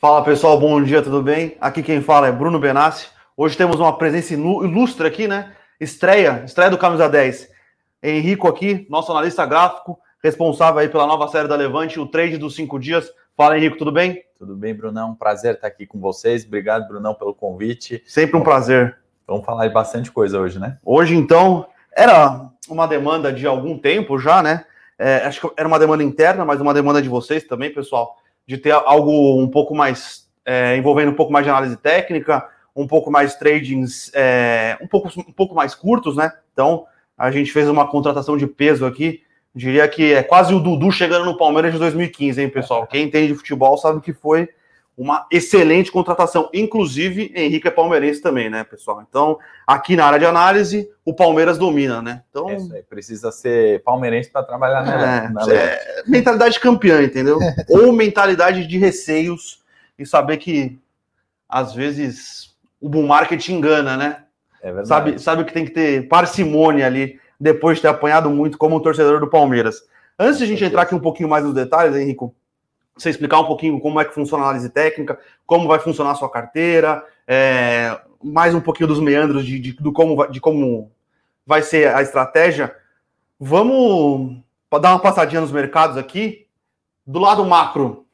Fala pessoal, bom dia, tudo bem? Aqui quem fala é Bruno Benassi. Hoje temos uma presença ilustre aqui, né? Estreia, estreia do Camisa 10. Henrico aqui, nosso analista gráfico, responsável aí pela nova série da Levante, o trade dos cinco dias. Fala Henrico, tudo bem? Tudo bem, Brunão. Prazer estar aqui com vocês. Obrigado, Brunão, pelo convite. Sempre um prazer. Vamos falar de bastante coisa hoje, né? Hoje, então, era uma demanda de algum tempo já, né? É, acho que era uma demanda interna, mas uma demanda de vocês também, pessoal de ter algo um pouco mais é, envolvendo um pouco mais de análise técnica, um pouco mais tradings, é, um, pouco, um pouco mais curtos, né? Então a gente fez uma contratação de peso aqui. Diria que é quase o Dudu chegando no Palmeiras de 2015, hein, pessoal? Quem entende de futebol sabe que foi uma excelente contratação. Inclusive, Henrique é palmeirense também, né, pessoal? Então, aqui na área de análise, o Palmeiras domina, né? Então, Isso aí, precisa ser palmeirense para trabalhar na, é, na é, mentalidade campeã, entendeu? Ou mentalidade de receios e saber que às vezes o bull market engana, né? É sabe, sabe que tem que ter parcimônia ali depois de ter apanhado muito como um torcedor do Palmeiras. Antes de a gente entrar aqui um pouquinho mais nos detalhes, Henrico, você explicar um pouquinho como é que funciona a análise técnica, como vai funcionar a sua carteira, é, mais um pouquinho dos meandros de, de, como, de como vai ser a estratégia. Vamos dar uma passadinha nos mercados aqui. Do lado macro,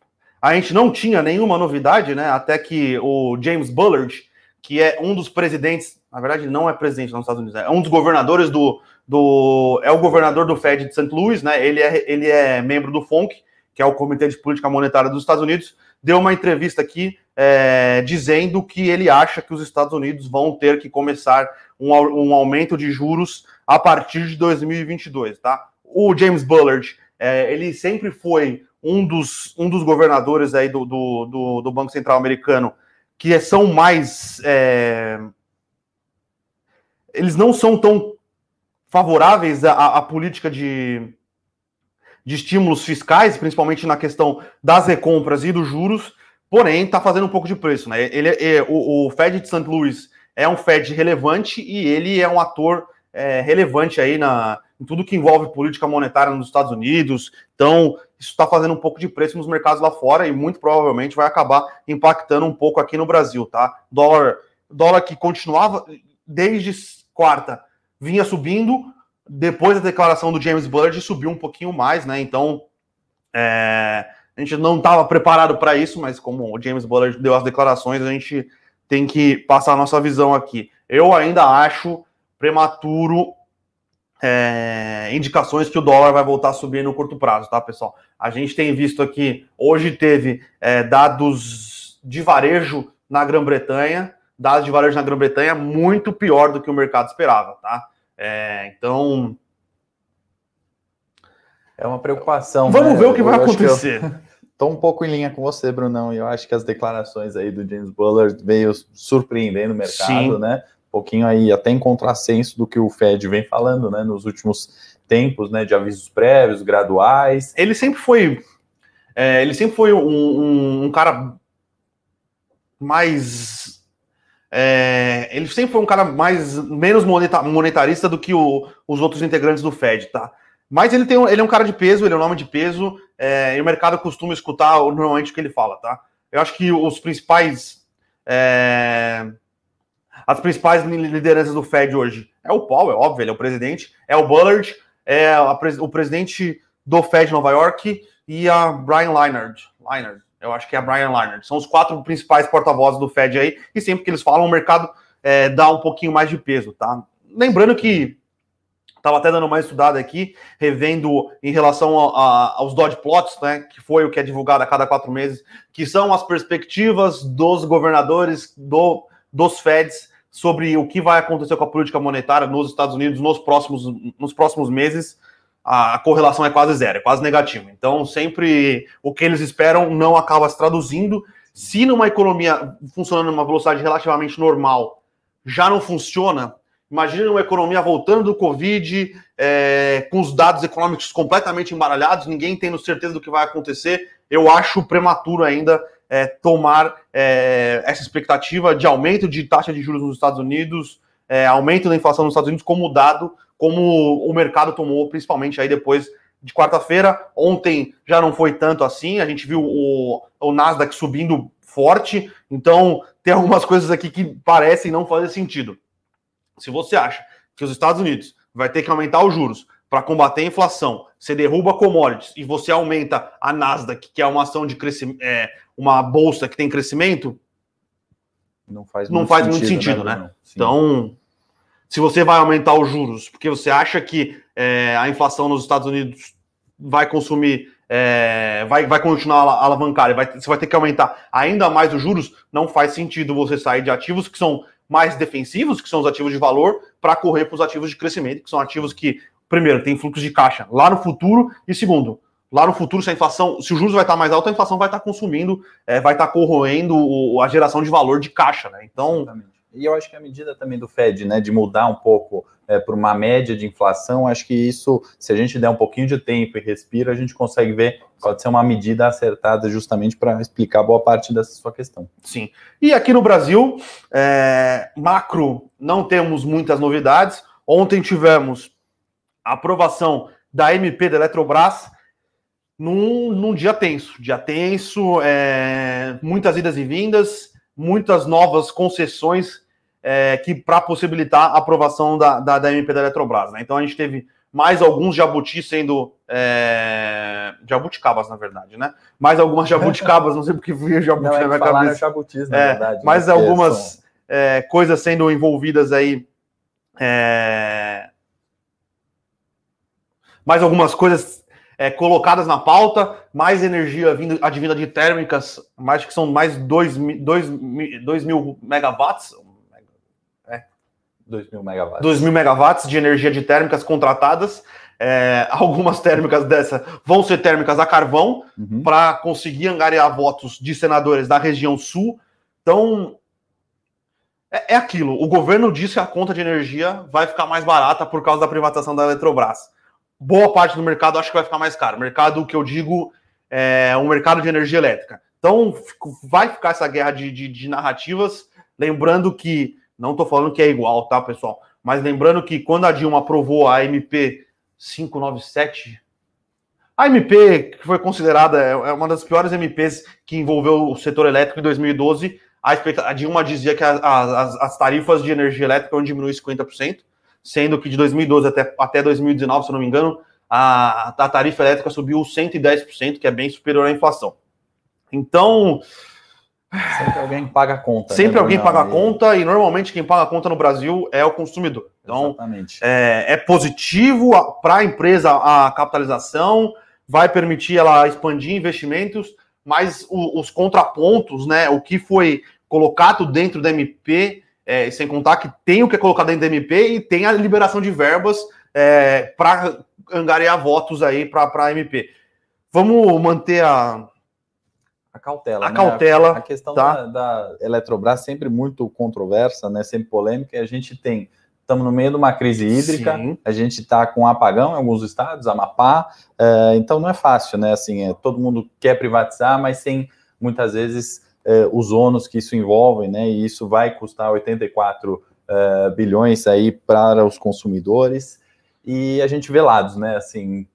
a gente não tinha nenhuma novidade, né? Até que o James Bullard, que é um dos presidentes, na verdade não é presidente nos Estados Unidos, é um dos governadores do, do é o governador do Fed de St. Louis, né? Ele é, ele é membro do FONC, que é o Comitê de Política Monetária dos Estados Unidos, deu uma entrevista aqui é, dizendo que ele acha que os Estados Unidos vão ter que começar um, um aumento de juros a partir de 2022, tá? O James Bullard, é, ele sempre foi um dos, um dos governadores aí do, do, do, do Banco Central americano que são mais. É, eles não são tão favoráveis à, à política de, de estímulos fiscais, principalmente na questão das recompras e dos juros, porém está fazendo um pouco de preço. Né? Ele é, o, o, Fed de St. Louis é um Fed relevante e ele é um ator é, relevante aí na, em tudo que envolve política monetária nos Estados Unidos. Então, isso está fazendo um pouco de preço nos mercados lá fora e muito provavelmente vai acabar impactando um pouco aqui no Brasil, tá? Dólar, dólar que continuava desde quarta vinha subindo, depois da declaração do James Bullard, subiu um pouquinho mais, né? Então, é, a gente não estava preparado para isso, mas como o James Bullard deu as declarações, a gente tem que passar a nossa visão aqui. Eu ainda acho prematuro é, indicações que o dólar vai voltar a subir no curto prazo, tá, pessoal? A gente tem visto aqui, hoje teve é, dados de varejo na Grã-Bretanha, dados de varejo na Grã-Bretanha muito pior do que o mercado esperava, tá? É, então. É uma preocupação. Vamos né? ver o que eu vai acontecer. Estou um pouco em linha com você, Brunão, e eu acho que as declarações aí do James Bullard veio surpreendendo o mercado, Sim. né? Um pouquinho aí até em contrassenso do que o Fed vem falando, né? Nos últimos tempos, né? De avisos prévios, graduais. Ele sempre foi. É, ele sempre foi um, um, um cara mais é, ele sempre foi um cara mais menos monetarista do que o, os outros integrantes do Fed, tá? Mas ele, tem, ele é um cara de peso, ele é um nome de peso, é, e o mercado costuma escutar normalmente o que ele fala, tá? Eu acho que os principais. É, as principais lideranças do Fed hoje é o Paul, é óbvio, ele é o presidente, é o Bullard, é a, o presidente do Fed Nova York e a Brian Leinard. Leinard eu acho que é a Brian Lerner. São os quatro principais porta-vozes do Fed aí, e sempre que eles falam, o mercado é, dá um pouquinho mais de peso, tá? Lembrando que estava até dando uma estudada aqui, revendo em relação a, a, aos dot plots, né, que foi o que é divulgado a cada quatro meses, que são as perspectivas dos governadores do, dos Feds sobre o que vai acontecer com a política monetária nos Estados Unidos nos próximos, nos próximos meses a correlação é quase zero, é quase negativa. Então, sempre o que eles esperam não acaba se traduzindo. Se numa economia funcionando numa velocidade relativamente normal já não funciona, imagine uma economia voltando do Covid, é, com os dados econômicos completamente embaralhados, ninguém tendo certeza do que vai acontecer. Eu acho prematuro ainda é, tomar é, essa expectativa de aumento de taxa de juros nos Estados Unidos, é, aumento da inflação nos Estados Unidos como dado como o mercado tomou, principalmente aí depois de quarta-feira. Ontem já não foi tanto assim, a gente viu o, o Nasdaq subindo forte. Então, tem algumas coisas aqui que parecem não fazer sentido. Se você acha que os Estados Unidos vai ter que aumentar os juros para combater a inflação, você derruba commodities e você aumenta a Nasdaq, que é uma ação de crescimento, é, uma bolsa que tem crescimento, não faz não muito faz sentido, muito sentido, né? né? Então, se você vai aumentar os juros, porque você acha que é, a inflação nos Estados Unidos vai consumir, é, vai, vai continuar a alavancar, vai, você vai ter que aumentar ainda mais os juros, não faz sentido você sair de ativos que são mais defensivos, que são os ativos de valor, para correr para os ativos de crescimento, que são ativos que, primeiro, tem fluxo de caixa lá no futuro, e segundo, lá no futuro, se a inflação, se o juros vai estar mais alto, a inflação vai estar consumindo, é, vai estar corroendo a geração de valor de caixa, né? Então. Exatamente. E eu acho que a medida também do Fed, né, de mudar um pouco é, para uma média de inflação, acho que isso, se a gente der um pouquinho de tempo e respira, a gente consegue ver, pode ser uma medida acertada justamente para explicar boa parte dessa sua questão. Sim. E aqui no Brasil, é, macro, não temos muitas novidades. Ontem tivemos a aprovação da MP da Eletrobras, num, num dia tenso. Dia tenso, é, muitas idas e vindas, muitas novas concessões é, que para possibilitar a aprovação da, da, da, MP da Eletrobras. Né? Então a gente teve mais alguns jabutis sendo. É, jabuticabas, na verdade, né? Mais algumas jabuticabas, não sei porque vi jabuti não, na minha cabeça. Jabutis, na é, verdade. Mais né? algumas é, coisas sendo envolvidas aí. É, mais algumas coisas é, colocadas na pauta, mais energia vindo, advinda de térmicas, mais que são mais 2 mil megawatts. É. 2 mil megawatts. 2 mil megawatts de energia de térmicas contratadas. É, algumas térmicas dessa vão ser térmicas a carvão uhum. para conseguir angariar votos de senadores da região sul. Então, é, é aquilo. O governo disse que a conta de energia vai ficar mais barata por causa da privatização da Eletrobras boa parte do mercado acho que vai ficar mais caro. Mercado que eu digo é um mercado de energia elétrica. Então vai ficar essa guerra de, de, de narrativas. Lembrando que, não estou falando que é igual, tá, pessoal? Mas lembrando que quando a Dilma aprovou a MP 597, a MP, que foi considerada é, é uma das piores MPs que envolveu o setor elétrico em 2012, a, Dilma dizia que a, a, as, as tarifas de energia elétrica vão diminuir 50% sendo que de 2012 até, até 2019, se não me engano, a, a tarifa elétrica subiu 110%, que é bem superior à inflação. Então. Sempre alguém paga a conta. Sempre né, alguém paga a conta, e normalmente quem paga a conta no Brasil é o consumidor. Então, é, é, positivo para a empresa a capitalização, vai permitir ela expandir investimentos, mas o, os contrapontos, né, o que foi colocado dentro da MP é, sem contar que tem o que é colocado dentro do MP e tem a liberação de verbas é, para angariar votos aí para a MP. Vamos manter a, a cautela. A né? cautela. A, a questão tá? da, da, Eletrobras sempre muito controversa, né? Sempre polêmica. E a gente tem, estamos no meio de uma crise hídrica. Sim. A gente está com apagão em alguns estados, Amapá. É, então não é fácil, né? Assim, é, todo mundo quer privatizar, mas sem muitas vezes eh, os ônus que isso envolve, né? E isso vai custar 84 eh, bilhões aí para os consumidores. E a gente vê lados, né? Assim,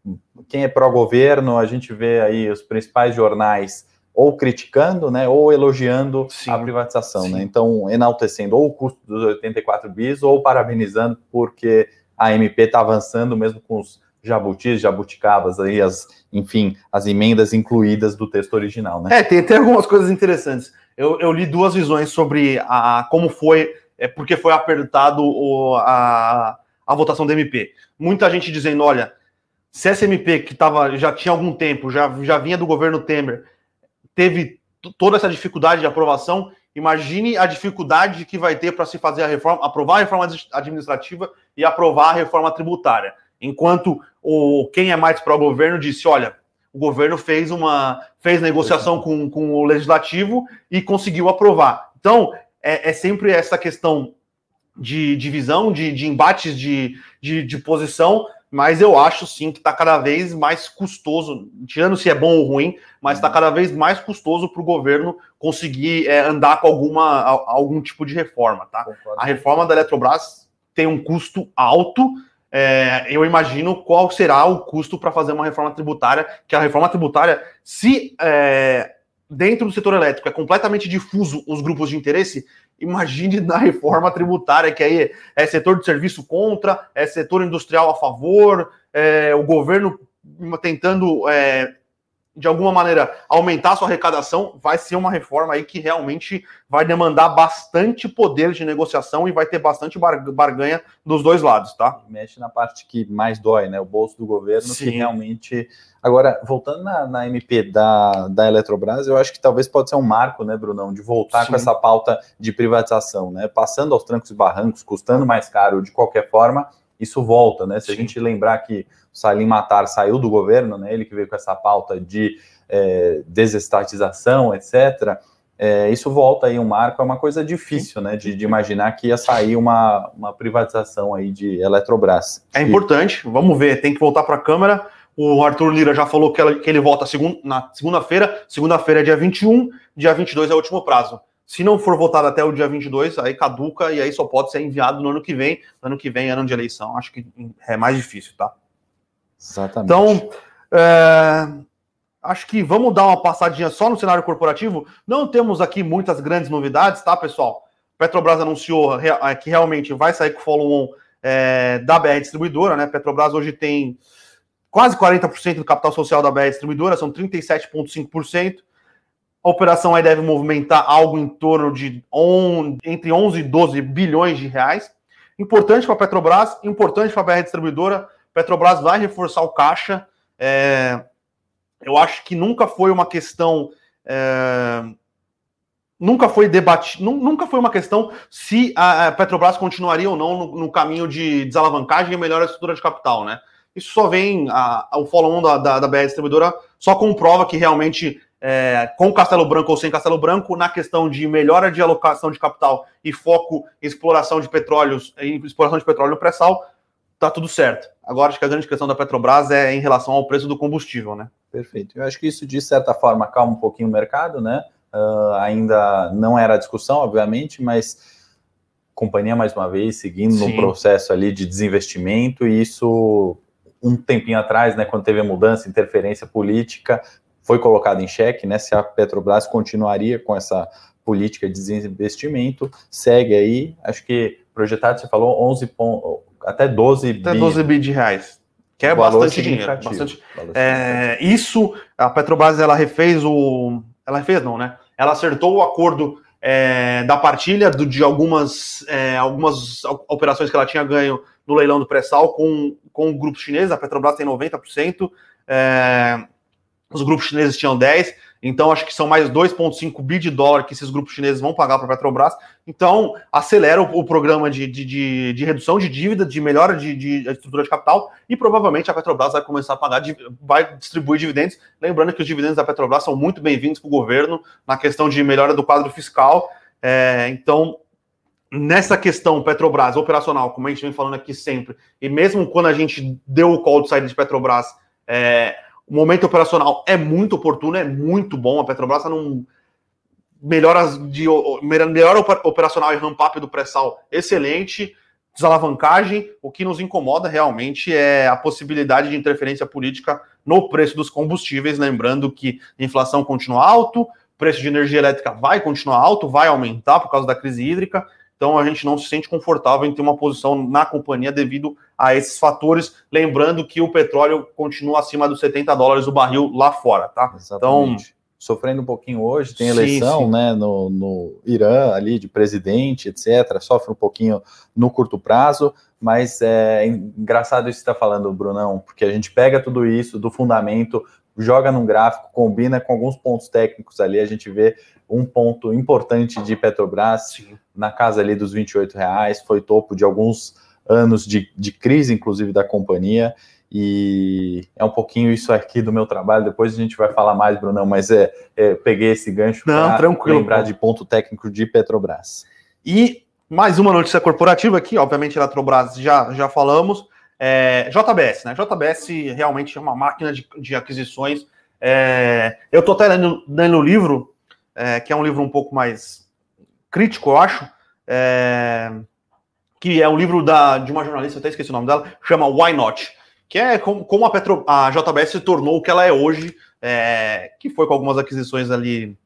quem é pró-governo, a gente vê aí os principais jornais ou criticando, né, ou elogiando sim, a privatização, né? sim. né? Então, enaltecendo ou o custo dos 84 bis ou parabenizando porque a MP está avançando mesmo com os jabutis, jabuticabas aí as enfim, as emendas incluídas do texto original, né? É, tem até algumas coisas interessantes. Eu, eu li duas visões sobre a, como foi, é, porque foi apertado o, a, a votação do MP. Muita gente dizendo, olha, se essa MP que tava, já tinha algum tempo, já, já vinha do governo Temer, teve toda essa dificuldade de aprovação, imagine a dificuldade que vai ter para se fazer a reforma, aprovar a reforma administrativa e aprovar a reforma tributária. Enquanto o quem é mais pró-governo disse: olha, o governo fez uma fez negociação com, com o legislativo e conseguiu aprovar. Então, é, é sempre essa questão de divisão, de, de embates de, de, de, posição, mas eu acho sim que está cada vez mais custoso, tirando se é bom ou ruim, mas está cada vez mais custoso para o governo conseguir é, andar com alguma, algum tipo de reforma. Tá? A reforma da Eletrobras tem um custo alto é, eu imagino qual será o custo para fazer uma reforma tributária, que a reforma tributária, se é, dentro do setor elétrico é completamente difuso os grupos de interesse, imagine na reforma tributária, que aí é setor de serviço contra, é setor industrial a favor, é, o governo tentando é, de alguma maneira, aumentar sua arrecadação, vai ser uma reforma aí que realmente vai demandar bastante poder de negociação e vai ter bastante barganha dos dois lados, tá? Mexe na parte que mais dói, né? O bolso do governo, Sim. que realmente. Agora, voltando na, na, MP da, da Eletrobras, eu acho que talvez pode ser um marco, né, Brunão, de voltar Sim. com essa pauta de privatização, né? Passando aos trancos e barrancos, custando mais caro de qualquer forma, isso volta, né? Se Sim. a gente lembrar que o Salim Matar saiu do governo, né? Ele que veio com essa pauta de é, desestatização, etc. É, isso volta aí um marco, é uma coisa difícil, né? De, de imaginar que ia sair uma, uma privatização aí de Eletrobras. É importante, vamos ver, tem que voltar para a Câmara. O Arthur Lira já falou que, ela, que ele volta segun, na segunda-feira. Segunda-feira é dia 21, dia 22 é o último prazo. Se não for votado até o dia 22, aí caduca e aí só pode ser enviado no ano que vem. No ano que vem, ano de eleição. Acho que é mais difícil, tá? Exatamente. Então, é, acho que vamos dar uma passadinha só no cenário corporativo. Não temos aqui muitas grandes novidades, tá, pessoal? Petrobras anunciou é, que realmente vai sair com o follow-on é, da BR Distribuidora, né? Petrobras hoje tem quase 40% do capital social da BR Distribuidora, são 37,5%. A operação aí deve movimentar algo em torno de on, entre 11 e 12 bilhões de reais. Importante para a Petrobras, importante para a BR Distribuidora. Petrobras vai reforçar o caixa. É, eu acho que nunca foi uma questão. É, nunca foi debatido, nunca foi uma questão se a Petrobras continuaria ou não no, no caminho de desalavancagem e melhor estrutura de capital, né? Isso só vem, a, a, o follow-on da, da, da BR Distribuidora só comprova que realmente é, com Castelo Branco ou sem Castelo Branco, na questão de melhora de alocação de capital e foco em exploração de petróleos, em exploração de petróleo no pré-sal, tá tudo certo. Agora, acho que a grande questão da Petrobras é em relação ao preço do combustível, né? Perfeito. Eu acho que isso, de certa forma, calma um pouquinho o mercado, né? Uh, ainda não era a discussão, obviamente, mas companhia, mais uma vez, seguindo Sim. no processo ali de desinvestimento, e isso um tempinho atrás, né, quando teve a mudança, interferência política, foi colocado em xeque, né? Se a Petrobras continuaria com essa política de desinvestimento, segue aí, acho que projetado, você falou, 11 pontos, até 12 até bi. 12 bi de reais. Que é bastante dinheiro. Bastante, é, isso, a Petrobras, ela refez o. Ela refez, não, né? Ela acertou o acordo é, da partilha do, de algumas, é, algumas operações que ela tinha ganho no leilão do pré-sal com, com o grupo chinês. A Petrobras tem 90%. É, os grupos chineses tinham 10, então acho que são mais 2,5 bi de dólar que esses grupos chineses vão pagar para a Petrobras. Então, acelera o, o programa de, de, de, de, redução de dívida, de melhora de, de, estrutura de capital, e provavelmente a Petrobras vai começar a pagar, vai distribuir dividendos. Lembrando que os dividendos da Petrobras são muito bem-vindos para o governo na questão de melhora do quadro fiscal. É, então, nessa questão Petrobras operacional, como a gente vem falando aqui sempre, e mesmo quando a gente deu o call de saída de Petrobras, é, o momento operacional é muito oportuno, é muito bom. A Petrobras está num melhoras de melhor operacional e ramp-up do pré-sal excelente, desalavancagem. O que nos incomoda realmente é a possibilidade de interferência política no preço dos combustíveis. Lembrando que a inflação continua alto, o preço de energia elétrica vai continuar alto, vai aumentar por causa da crise hídrica. Então a gente não se sente confortável em ter uma posição na companhia devido a esses fatores, lembrando que o petróleo continua acima dos 70 dólares o barril lá fora, tá? Exatamente. Então, sofrendo um pouquinho hoje, tem eleição, sim, sim. né, no, no Irã ali de presidente, etc. Sofre um pouquinho no curto prazo, mas é engraçado isso que está falando, Brunão, porque a gente pega tudo isso do fundamento, joga num gráfico, combina com alguns pontos técnicos ali, a gente vê um ponto importante de Petrobras Sim. na casa ali dos 28 reais, foi topo de alguns anos de, de crise, inclusive, da companhia, e é um pouquinho isso aqui do meu trabalho. Depois a gente vai falar mais, Brunão, mas é, é peguei esse gancho para lembrar de ponto técnico de Petrobras. E mais uma notícia corporativa aqui, obviamente, Eletrobras já, já falamos. É, JBS, né? JBS realmente é uma máquina de, de aquisições. É, eu estou até lendo, lendo o livro, é, que é um livro um pouco mais crítico, eu acho. É, que é um livro da, de uma jornalista, até esqueci o nome dela, chama Why Not? Que é como, como a, Petro, a JBS se tornou o que ela é hoje, é, que foi com algumas aquisições ali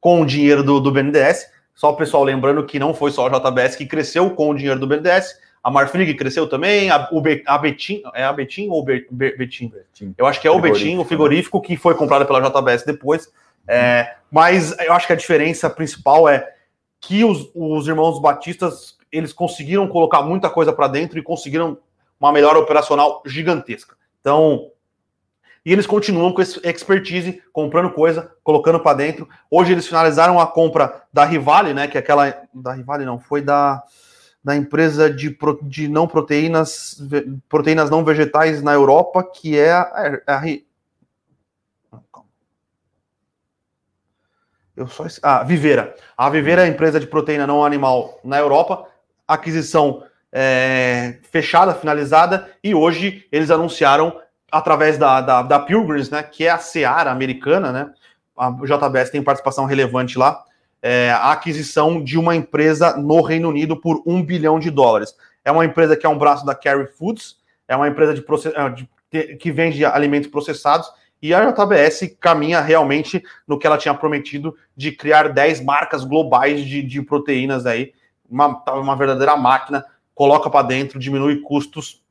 com o dinheiro do, do BNDES. Só o pessoal lembrando que não foi só a JBS que cresceu com o dinheiro do BNDES, a Marfrig cresceu também, a, o Be, a Betim, é a Betim ou Be, Be, Betim? Betim? Eu acho que é o Betim, o frigorífico, que foi comprado pela JBS depois. É, mas eu acho que a diferença principal é que os, os irmãos Batistas eles conseguiram colocar muita coisa para dentro e conseguiram uma melhora operacional gigantesca. Então, e eles continuam com esse expertise, comprando coisa, colocando para dentro. Hoje eles finalizaram a compra da Rivale, né? Que é aquela. Da Rivale não, foi da, da empresa de, de não proteínas, proteínas não vegetais na Europa, que é a. É, é a, a eu só. Ah, Viveira. A Viveira é a empresa de proteína não animal na Europa. Aquisição é, fechada, finalizada, e hoje eles anunciaram através da, da, da Pilgrims, né, que é a Seara americana, né, a JBS tem participação relevante lá, é, a aquisição de uma empresa no Reino Unido por um bilhão de dólares. É uma empresa que é um braço da Carry Foods, é uma empresa de, é, de, que vende alimentos processados, e a JBS caminha realmente no que ela tinha prometido de criar 10 marcas globais de, de proteínas aí, uma, uma verdadeira máquina, coloca para dentro, diminui custos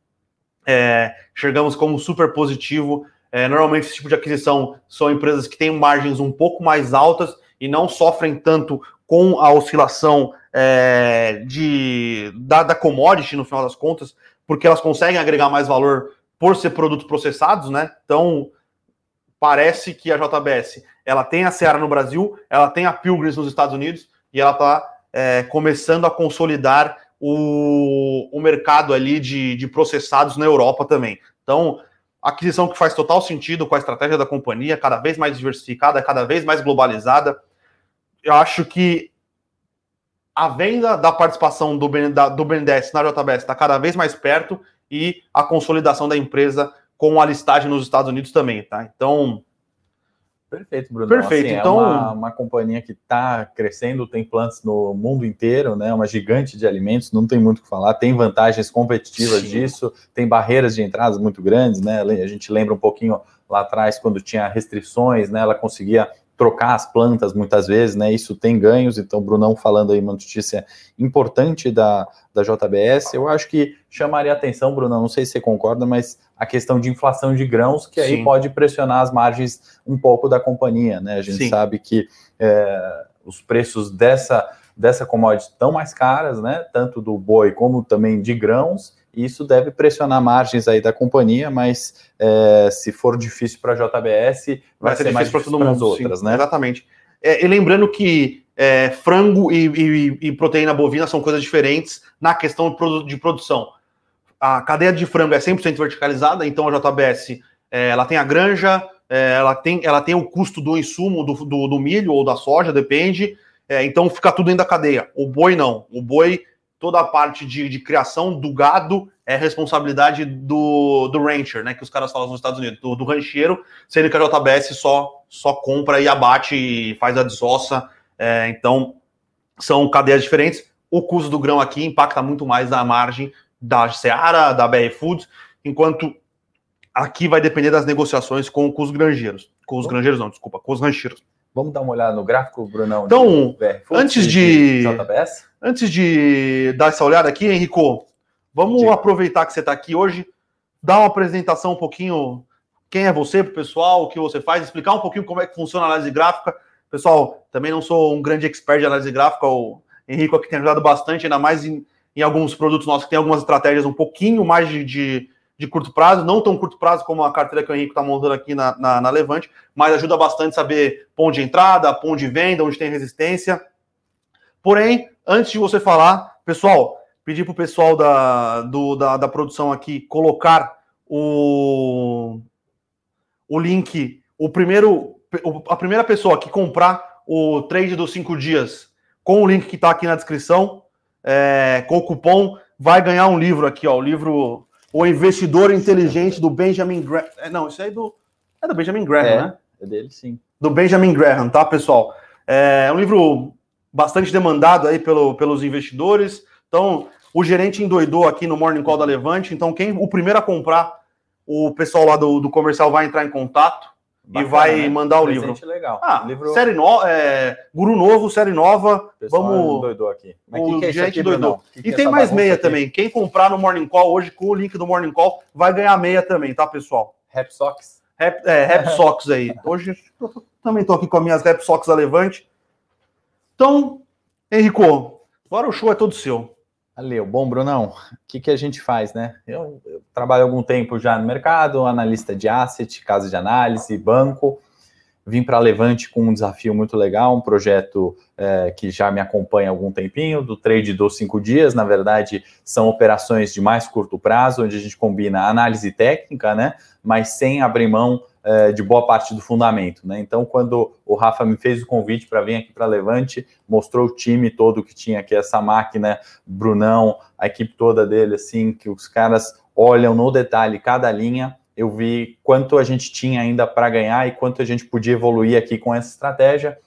é, enxergamos como super positivo. É, normalmente, esse tipo de aquisição são empresas que têm margens um pouco mais altas e não sofrem tanto com a oscilação é, de, da, da commodity, no final das contas, porque elas conseguem agregar mais valor por ser produtos processados, né? Então, parece que a JBS ela tem a Seara no Brasil, ela tem a Pilgrims nos Estados Unidos e ela está é, começando a consolidar o, o mercado ali de, de processados na Europa também. Então, aquisição que faz total sentido com a estratégia da companhia, cada vez mais diversificada, cada vez mais globalizada. Eu acho que a venda da participação do, BN, da, do BNDES na JBS está cada vez mais perto e a consolidação da empresa com a listagem nos Estados Unidos também, tá? Então, Perfeito, Bruno. Perfeito. Assim, é então, é uma, uma, companhia que está crescendo, tem plantas no mundo inteiro, né? Uma gigante de alimentos, não tem muito o que falar. Tem vantagens competitivas Sim. disso, tem barreiras de entradas muito grandes, né? A gente lembra um pouquinho lá atrás quando tinha restrições, né? Ela conseguia trocar as plantas muitas vezes, né? Isso tem ganhos. Então, Brunão falando aí uma notícia importante da, da JBS. Eu acho que chamaria atenção, Brunão, não sei se você concorda, mas a questão de inflação de grãos, que aí Sim. pode pressionar as margens um pouco da companhia, né? A gente Sim. sabe que é, os preços dessa, dessa commodity estão mais caras, né? Tanto do boi como também de grãos e isso deve pressionar margens aí da companhia, mas é, se for difícil para a JBS, vai, vai ser, ser mais difícil para as outras, sim, né? Exatamente. É, e lembrando que é, frango e, e, e, proteína bovina são coisas diferentes na questão de produção. A cadeia de frango é 100% verticalizada, então a JBS é, ela tem a granja, é, ela, tem, ela tem o custo do insumo do, do, do milho ou da soja, depende, é, então fica tudo dentro da cadeia. O boi não. O boi toda a parte de, de, criação do gado é responsabilidade do, do rancher, né? Que os caras falam nos Estados Unidos, do, do rancheiro, sendo que a JBS só, só compra e abate e faz a desossa. É, então, são cadeias diferentes. O custo do grão aqui impacta muito mais na margem da Seara, da BR Foods, enquanto aqui vai depender das negociações com, com os granjeiros. Com os granjeiros, não, desculpa, com os rancheiros. Vamos dar uma olhada no gráfico, Brunão? Então, antes de, de JBS? Antes de dar essa olhada aqui, Henrico, vamos Diga. aproveitar que você está aqui hoje, dar uma apresentação um pouquinho, quem é você para o pessoal, o que você faz, explicar um pouquinho como é que funciona a análise gráfica. Pessoal, também não sou um grande expert de análise gráfica, o Henrico aqui tem ajudado bastante, ainda mais em, em alguns produtos nossos que tem algumas estratégias um pouquinho mais de, de, de curto prazo, não tão curto prazo como a carteira que o Henrique está montando aqui na, na, na, Levante, mas ajuda bastante saber ponto de entrada, ponto de venda, onde tem resistência. Porém, antes de você falar, pessoal, pedir para o pessoal da, do, da, da produção aqui colocar o, o link, o primeiro, a primeira pessoa que comprar o trade dos cinco dias com o link que está aqui na descrição, é, com o cupom, vai ganhar um livro aqui, ó, o livro O Investidor Inteligente do Benjamin Graham. É, não, isso aí é do, é do Benjamin Graham, é, né? É dele, sim. Do Benjamin Graham, tá, pessoal? É um livro bastante demandado aí pelo, pelos investidores. Então, o gerente endoidou aqui no Morning Call da Levante. Então, quem o primeiro a comprar, o pessoal lá do, do comercial vai entrar em contato. Bacana, e vai né? mandar o livro. legal. Ah, livro... série nova, é, Guru Novo, série nova. Pessoal vamos. Doidou aqui. Mas o que que é gente aqui, doidou. Que e é tem mais meia aqui? também. Quem comprar no Morning Call hoje com o link do Morning Call vai ganhar meia também, tá, pessoal? Rap Socks. Rap, é, Rap Socks aí. Hoje eu também tô aqui com as minhas Rap Socks a Levante. Então, Henrico, agora o show é todo seu. Valeu. Bom, Brunão, o que, que a gente faz, né? Eu, eu trabalho algum tempo já no mercado, analista de asset, casa de análise, banco. Vim para Levante com um desafio muito legal, um projeto é, que já me acompanha há algum tempinho, do trade dos cinco dias. Na verdade, são operações de mais curto prazo, onde a gente combina análise técnica, né? Mas sem abrir mão é, de boa parte do fundamento, né? Então, quando o Rafa me fez o convite para vir aqui para Levante, mostrou o time todo que tinha aqui, essa máquina, Brunão, a equipe toda dele, assim, que os caras olham no detalhe cada linha eu vi quanto a gente tinha ainda para ganhar e quanto a gente podia evoluir aqui com essa estratégia.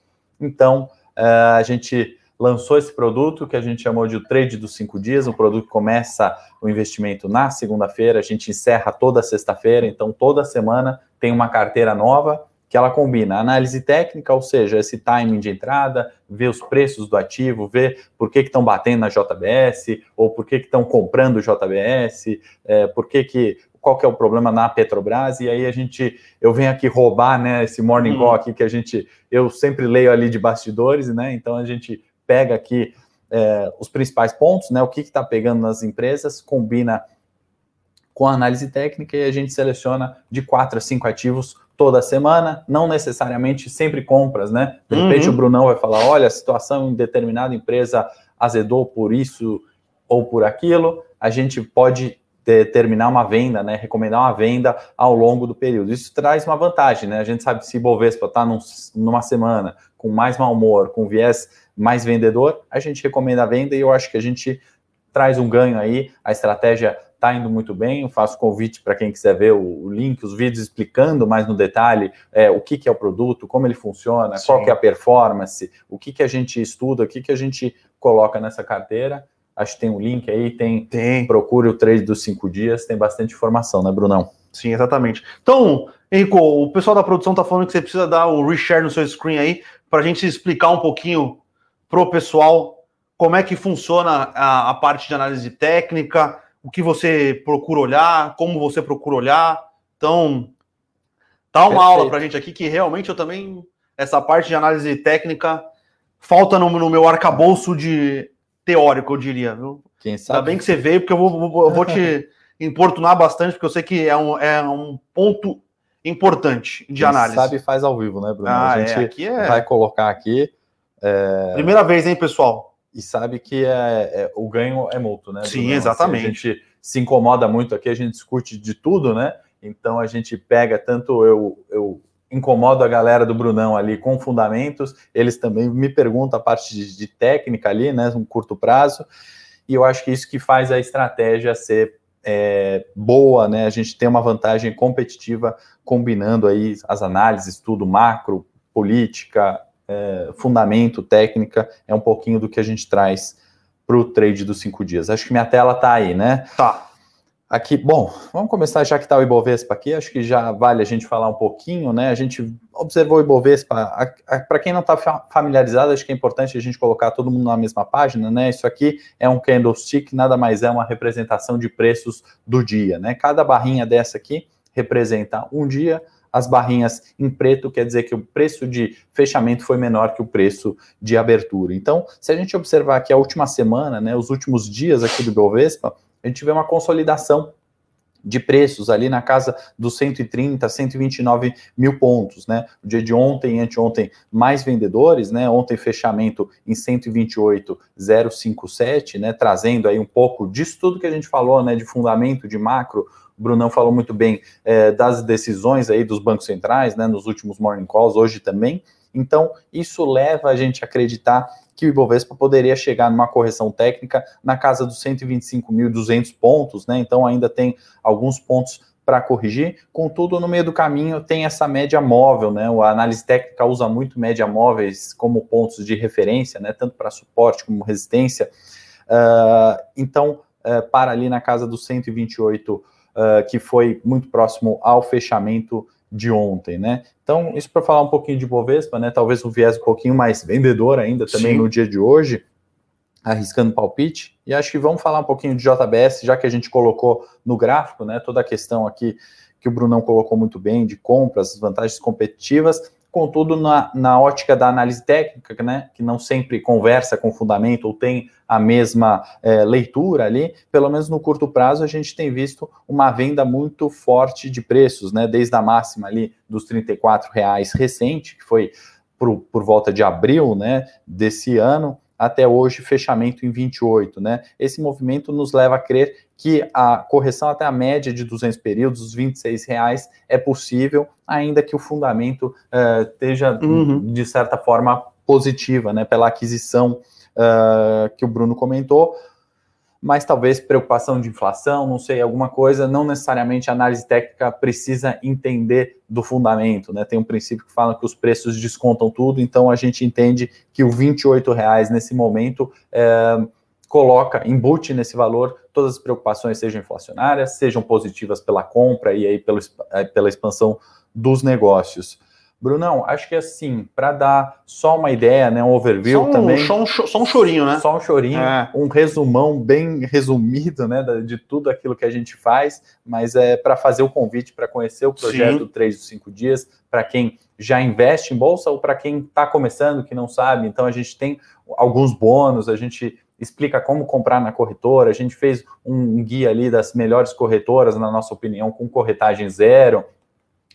Então, uh, a gente lançou esse produto que a gente chamou de o trade dos cinco dias. O produto começa o investimento na segunda-feira, a gente encerra toda sexta-feira, então toda semana tem uma carteira nova que ela combina análise técnica, ou seja, esse timing de entrada, ver os preços do ativo, ver por que estão batendo na JBS, ou por que estão comprando JBS, é, por que, que qual que é o problema na Petrobras, e aí a gente, eu venho aqui roubar, né, esse morning call aqui que a gente, eu sempre leio ali de bastidores, né, então a gente pega aqui é, os principais pontos, né, o que está pegando nas empresas, combina com a análise técnica e a gente seleciona de quatro a cinco ativos toda semana, não necessariamente sempre compras, né? De repente uhum. o Brunão vai falar, olha, a situação em determinada empresa azedou por isso ou por aquilo, a gente pode determinar uma venda, né, recomendar uma venda ao longo do período. Isso traz uma vantagem, né? A gente sabe se Bovespa está num, numa semana com mais mau humor, com viés mais vendedor, a gente recomenda a venda e eu acho que a gente traz um ganho aí. A estratégia está indo muito bem. Eu faço convite para quem quiser ver o, o, link, os vídeos explicando mais no detalhe é, o que, que é o produto, como ele funciona, Sim. qual que é a performance, o que, que a gente estuda, o que, que a gente coloca nessa carteira Acho que tem um link aí, tem, tem. procure o trade dos cinco dias, tem bastante informação, né, Brunão? Sim, exatamente. Então, Henrico, o pessoal da produção está falando que você precisa dar o reshare no seu screen aí, para a gente explicar um pouquinho pro pessoal como é que funciona a, a, parte de análise técnica, o que você procura olhar, como você procura olhar. Então, tá uma Perfeito. aula para a gente aqui que realmente eu também, essa parte de análise técnica, falta no, no meu arcabouço de teórico, eu diria. Viu? Quem sabe? Ainda bem que você veio, porque eu vou, vou, vou te importunar bastante, porque eu sei que é um, é um ponto importante de Quem análise. sabe faz ao vivo, né, Bruno? Ah, a gente é, é... vai colocar aqui. É... Primeira vez, hein, pessoal? E sabe que é, é o ganho é mútuo, né? Sim, Bruno? exatamente. Assim, a gente se incomoda muito aqui, a gente discute de tudo, né? Então a gente pega tanto eu, eu incomodo a galera do Brunão ali com fundamentos, eles também me perguntam a parte de, de técnica ali, né, um curto prazo, e eu acho que isso que faz a estratégia ser é, boa, né, a gente tem uma vantagem competitiva combinando aí as análises, tudo macro, política, é, fundamento, técnica, é um pouquinho do que a gente traz para o trade dos cinco dias. Acho que minha tela tá aí, né? Tá. Aqui, bom, vamos começar já que está o Ibovespa aqui, acho que já vale a gente falar um pouquinho, né? A gente observou o Ibovespa, para quem não está familiarizado, acho que é importante a gente colocar todo mundo na mesma página, né? Isso aqui é um candlestick, nada mais é uma representação de preços do dia, né? Cada barrinha dessa aqui representa um dia, as barrinhas em preto quer dizer que o preço de fechamento foi menor que o preço de abertura. Então, se a gente observar aqui a última semana, né, os últimos dias aqui do Ibovespa, a gente vê uma consolidação de preços ali na casa dos 130, 129 mil pontos, né? O dia de ontem e anteontem mais vendedores, né? Ontem fechamento em 128,057, né? Trazendo aí um pouco disso tudo que a gente falou, né? De fundamento, de macro. O Brunão falou muito bem é, das decisões aí dos bancos centrais, né? Nos últimos morning calls, hoje também. Então, isso leva a gente a acreditar que o Ibovespa poderia chegar numa correção técnica na casa dos 125.200 pontos, né? Então ainda tem alguns pontos para corrigir. Contudo, no meio do caminho tem essa média móvel, né? A análise técnica usa muito média móveis como pontos de referência, né? Tanto para suporte como resistência. Uh, então, uh, para ali na casa dos 128, uh, que foi muito próximo ao fechamento de ontem, né? Então, isso para falar um pouquinho de Bovespa, né? Talvez um viés um pouquinho mais vendedor ainda também Sim. no dia de hoje, arriscando palpite. E acho que vamos falar um pouquinho de JBS, já que a gente colocou no gráfico, né? Toda a questão aqui que o Brunão colocou muito bem de compras, vantagens competitivas contudo, na, na ótica da análise técnica, né, que não sempre conversa com fundamento ou tem a mesma é, leitura ali, pelo menos no curto prazo, a gente tem visto uma venda muito forte de preços, né, desde a máxima ali dos R$ reais recente, que foi por, por volta de abril né, desse ano, até hoje, fechamento em 28, né? Esse movimento nos leva a crer que a correção até a média de 200 períodos, os 26 reais, é possível, ainda que o fundamento uh, esteja, uhum. de certa forma, positiva, né? Pela aquisição uh, que o Bruno comentou, mas talvez preocupação de inflação, não sei, alguma coisa, não necessariamente a análise técnica precisa entender do fundamento, né? Tem um princípio que fala que os preços descontam tudo, então a gente entende que o R$ reais nesse momento é, coloca, embute nesse valor todas as preocupações, sejam inflacionárias, sejam positivas pela compra e aí pela, pela expansão dos negócios. Brunão, acho que assim, para dar só uma ideia, né, um overview só um, também. Só um, só um chorinho, né? Só um chorinho, é. um resumão bem resumido, né, de tudo aquilo que a gente faz, mas é para fazer o convite para conhecer o projeto Sim. 3 dos 5 dias, para quem já investe em bolsa ou para quem está começando, que não sabe. Então a gente tem alguns bônus, a gente explica como comprar na corretora, a gente fez um guia ali das melhores corretoras, na nossa opinião, com corretagem zero.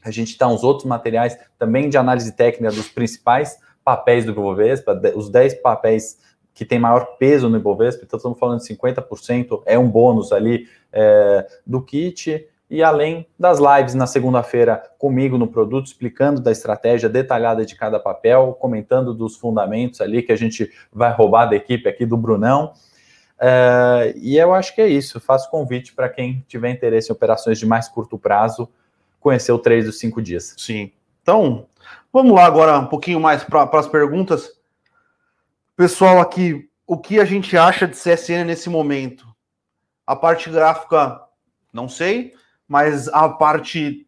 A gente está uns outros materiais também de análise técnica dos principais papéis do Ibovespa, os 10 papéis que tem maior peso no Ibovespa, então estamos falando de 50%, é um bônus ali é, do kit, e além das lives na segunda-feira comigo no produto, explicando da estratégia detalhada de cada papel, comentando dos fundamentos ali que a gente vai roubar da equipe aqui do Brunão. É, e eu acho que é isso. Faço convite para quem tiver interesse em operações de mais curto prazo, conhecer o 3 dos 5 dias. Sim. Então, vamos lá agora um pouquinho mais para as perguntas. Pessoal, aqui, o que a gente acha de CSN nesse momento? A parte gráfica, não sei, mas a parte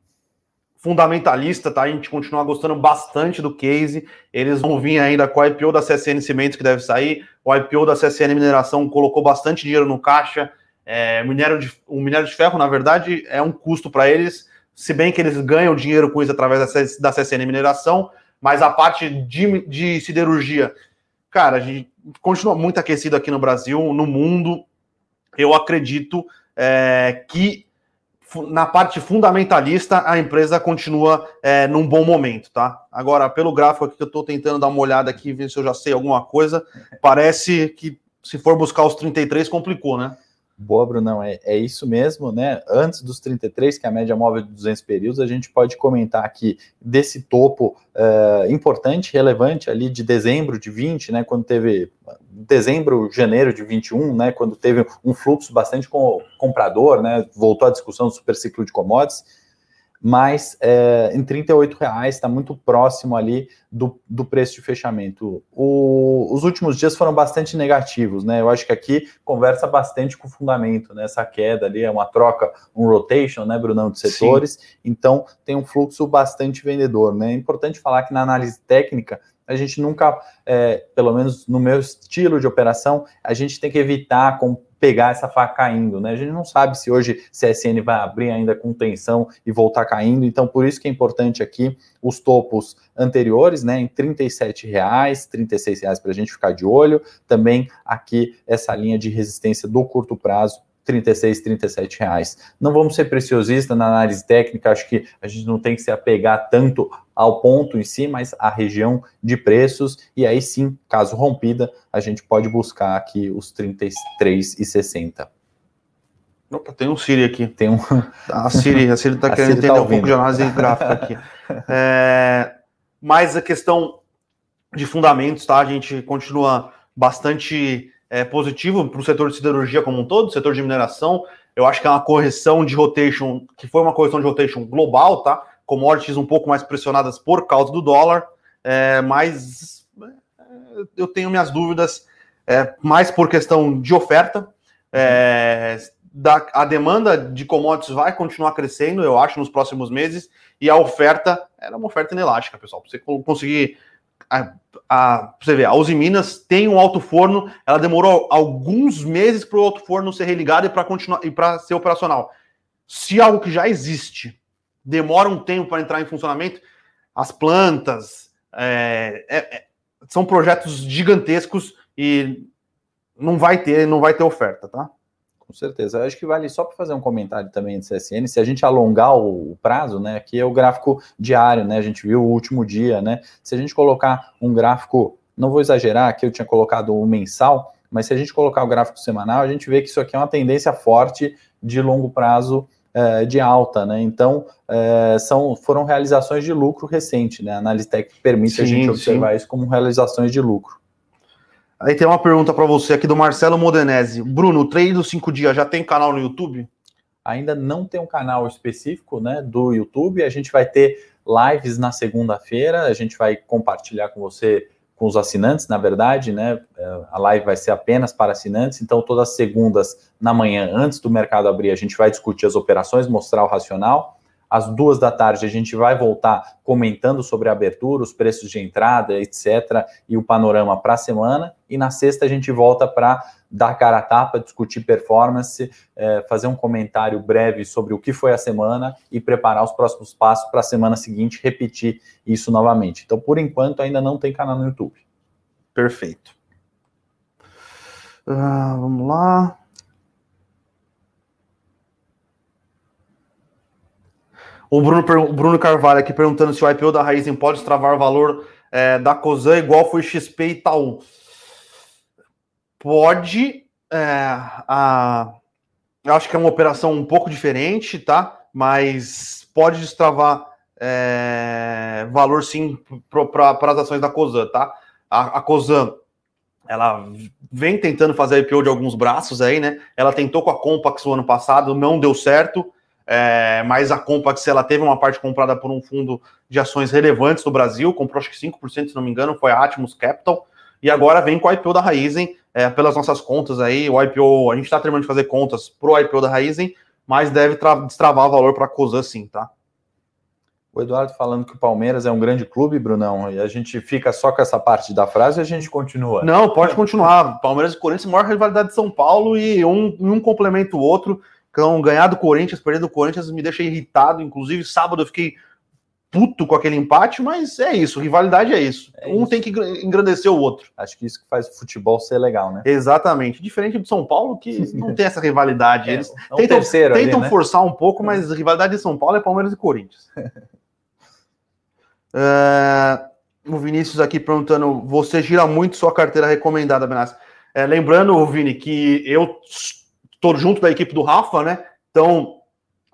fundamentalista, tá? A gente continua gostando bastante do case. Eles vão vir ainda com a IPO da CSN Cimentos que deve sair. O IPO da CSN Mineração colocou bastante dinheiro no caixa. É, minério de, o minério de ferro, na verdade, é um custo para eles se bem que eles ganham dinheiro com isso através da CSN Mineração, mas a parte de, de siderurgia, cara, a gente continua muito aquecido aqui no Brasil, no mundo. Eu acredito é, que na parte fundamentalista a empresa continua é, num bom momento, tá? Agora, pelo gráfico aqui que eu estou tentando dar uma olhada aqui, ver se eu já sei alguma coisa, parece que se for buscar os 33 complicou, né? Boa, Brunão, é, é isso mesmo, né? Antes dos 33, que é a média móvel de 200 períodos, a gente pode comentar aqui desse topo uh, importante, relevante ali de dezembro de 20, né? Quando teve dezembro, janeiro de 21, né? Quando teve um fluxo bastante com, comprador, né? Voltou a discussão do superciclo de commodities mas é, em 38 reais está muito próximo ali do, do preço de fechamento. O, os últimos dias foram bastante negativos, né? Eu acho que aqui conversa bastante com o fundamento, né? Essa queda ali é uma troca, um rotation, né, Brunão, de setores, Sim. então tem um fluxo bastante vendedor, né? É importante falar que na análise técnica a gente nunca, é, pelo menos no meu estilo de operação, a gente tem que evitar com pegar essa faca caindo, né? A gente não sabe se hoje CSN vai abrir ainda com tensão e voltar caindo, então por isso que é importante aqui os topos anteriores, né, em R$ reais, R$ reais para a gente ficar de olho, também aqui essa linha de resistência do curto prazo 36, 37 reais. Não vamos ser preciosistas na análise técnica, acho que a gente não tem que se apegar tanto ao ponto em si, mas à região de preços, e aí sim, caso rompida, a gente pode buscar aqui os 33,60. Opa, tem um Siri aqui. Tem um. A Siri, a Siri está querendo Siri tá entender tá um pouco de análise gráfica aqui. É, mas a questão de fundamentos, tá? A gente continua bastante é, positivo para o setor de siderurgia como um todo, setor de mineração. Eu acho que é uma correção de rotation, que foi uma correção de rotation global, tá? Commodities um pouco mais pressionadas por causa do dólar, é, mas é, eu tenho minhas dúvidas é, mais por questão de oferta. É, da, a demanda de commodities vai continuar crescendo, eu acho, nos próximos meses, e a oferta era uma oferta inelástica, pessoal. Você conseguir. A, você ver, a Uzi Minas tem um alto forno, ela demorou alguns meses para o alto forno ser religado e para continuar e para ser operacional. Se algo que já existe demora um tempo para entrar em funcionamento, as plantas é, é, é, são projetos gigantescos e não vai ter, não vai ter oferta, tá? Com certeza. Eu acho que vale só para fazer um comentário também de CSN, se a gente alongar o, prazo, né? Aqui é o gráfico diário, né? A gente viu o último dia, né? Se a gente colocar um gráfico, não vou exagerar, aqui eu tinha colocado o um mensal, mas se a gente colocar o gráfico semanal, a gente vê que isso aqui é uma tendência forte de longo prazo é, de alta, né? Então, é, são, foram realizações de lucro recente, né? A análise técnica permite sim, a gente observar sim. isso como realizações de lucro. Aí tem uma pergunta para você aqui do Marcelo Modenese. Bruno, o dos cinco dias já tem canal no YouTube? Ainda não tem um canal específico né, do YouTube. A gente vai ter lives na segunda-feira. A gente vai compartilhar com você, com os assinantes, na verdade, né? É, a live vai ser apenas para assinantes. Então, todas as segundas na manhã, antes do mercado abrir, a gente vai discutir as operações, mostrar o racional às duas da tarde a gente vai voltar comentando sobre a abertura, os preços de entrada, etc., e o panorama para a semana. E na sexta a gente volta para dar cara a tapa, discutir performance, é, fazer um comentário breve sobre o que foi a semana e preparar os próximos passos para a semana seguinte repetir isso novamente. Então, por enquanto, ainda não tem canal no YouTube. Perfeito. Uh, vamos lá. O Bruno, o Bruno Carvalho aqui perguntando se o IPO da Raizen pode destravar o valor é, da COSAN igual foi XP e Itaú. Pode. É, a, eu acho que é uma operação um pouco diferente, tá? Mas pode destravar é, valor sim para as ações da COSAN, tá? A, a COSAN ela vem tentando fazer IPO de alguns braços aí, né? Ela tentou com a Compax o ano passado, não deu certo. É, mas a Compax ela teve uma parte comprada por um fundo de ações relevantes do Brasil, comprou acho que 5%, se não me engano, foi a Atmos Capital, e agora vem com o IPO da Raizen, é, pelas nossas contas aí, o IPO, a gente está terminando de fazer contas pro IPO da Raizen, mas deve destravar valor para a COSAN sim, tá? O Eduardo falando que o Palmeiras é um grande clube, Brunão, e a gente fica só com essa parte da frase e a gente continua. Não, pode continuar. Palmeiras e Corinthians, maior rivalidade de São Paulo e um, um complementa o outro. Então, ganhar do Corinthians, perder do Corinthians me deixa irritado. Inclusive, sábado eu fiquei puto com aquele empate, mas é isso, rivalidade é isso. É um isso. tem que engrandecer o outro. Acho que isso que faz o futebol ser legal, né? Exatamente. Diferente do São Paulo, que não tem essa rivalidade. É, Eles é um tentam, tentam ali, né? forçar um pouco, mas a rivalidade de São Paulo é Palmeiras e Corinthians. é, o Vinícius aqui perguntando: você gira muito sua carteira recomendada, Benassi? É, lembrando, Vini, que eu estou junto da equipe do Rafa, né? Então,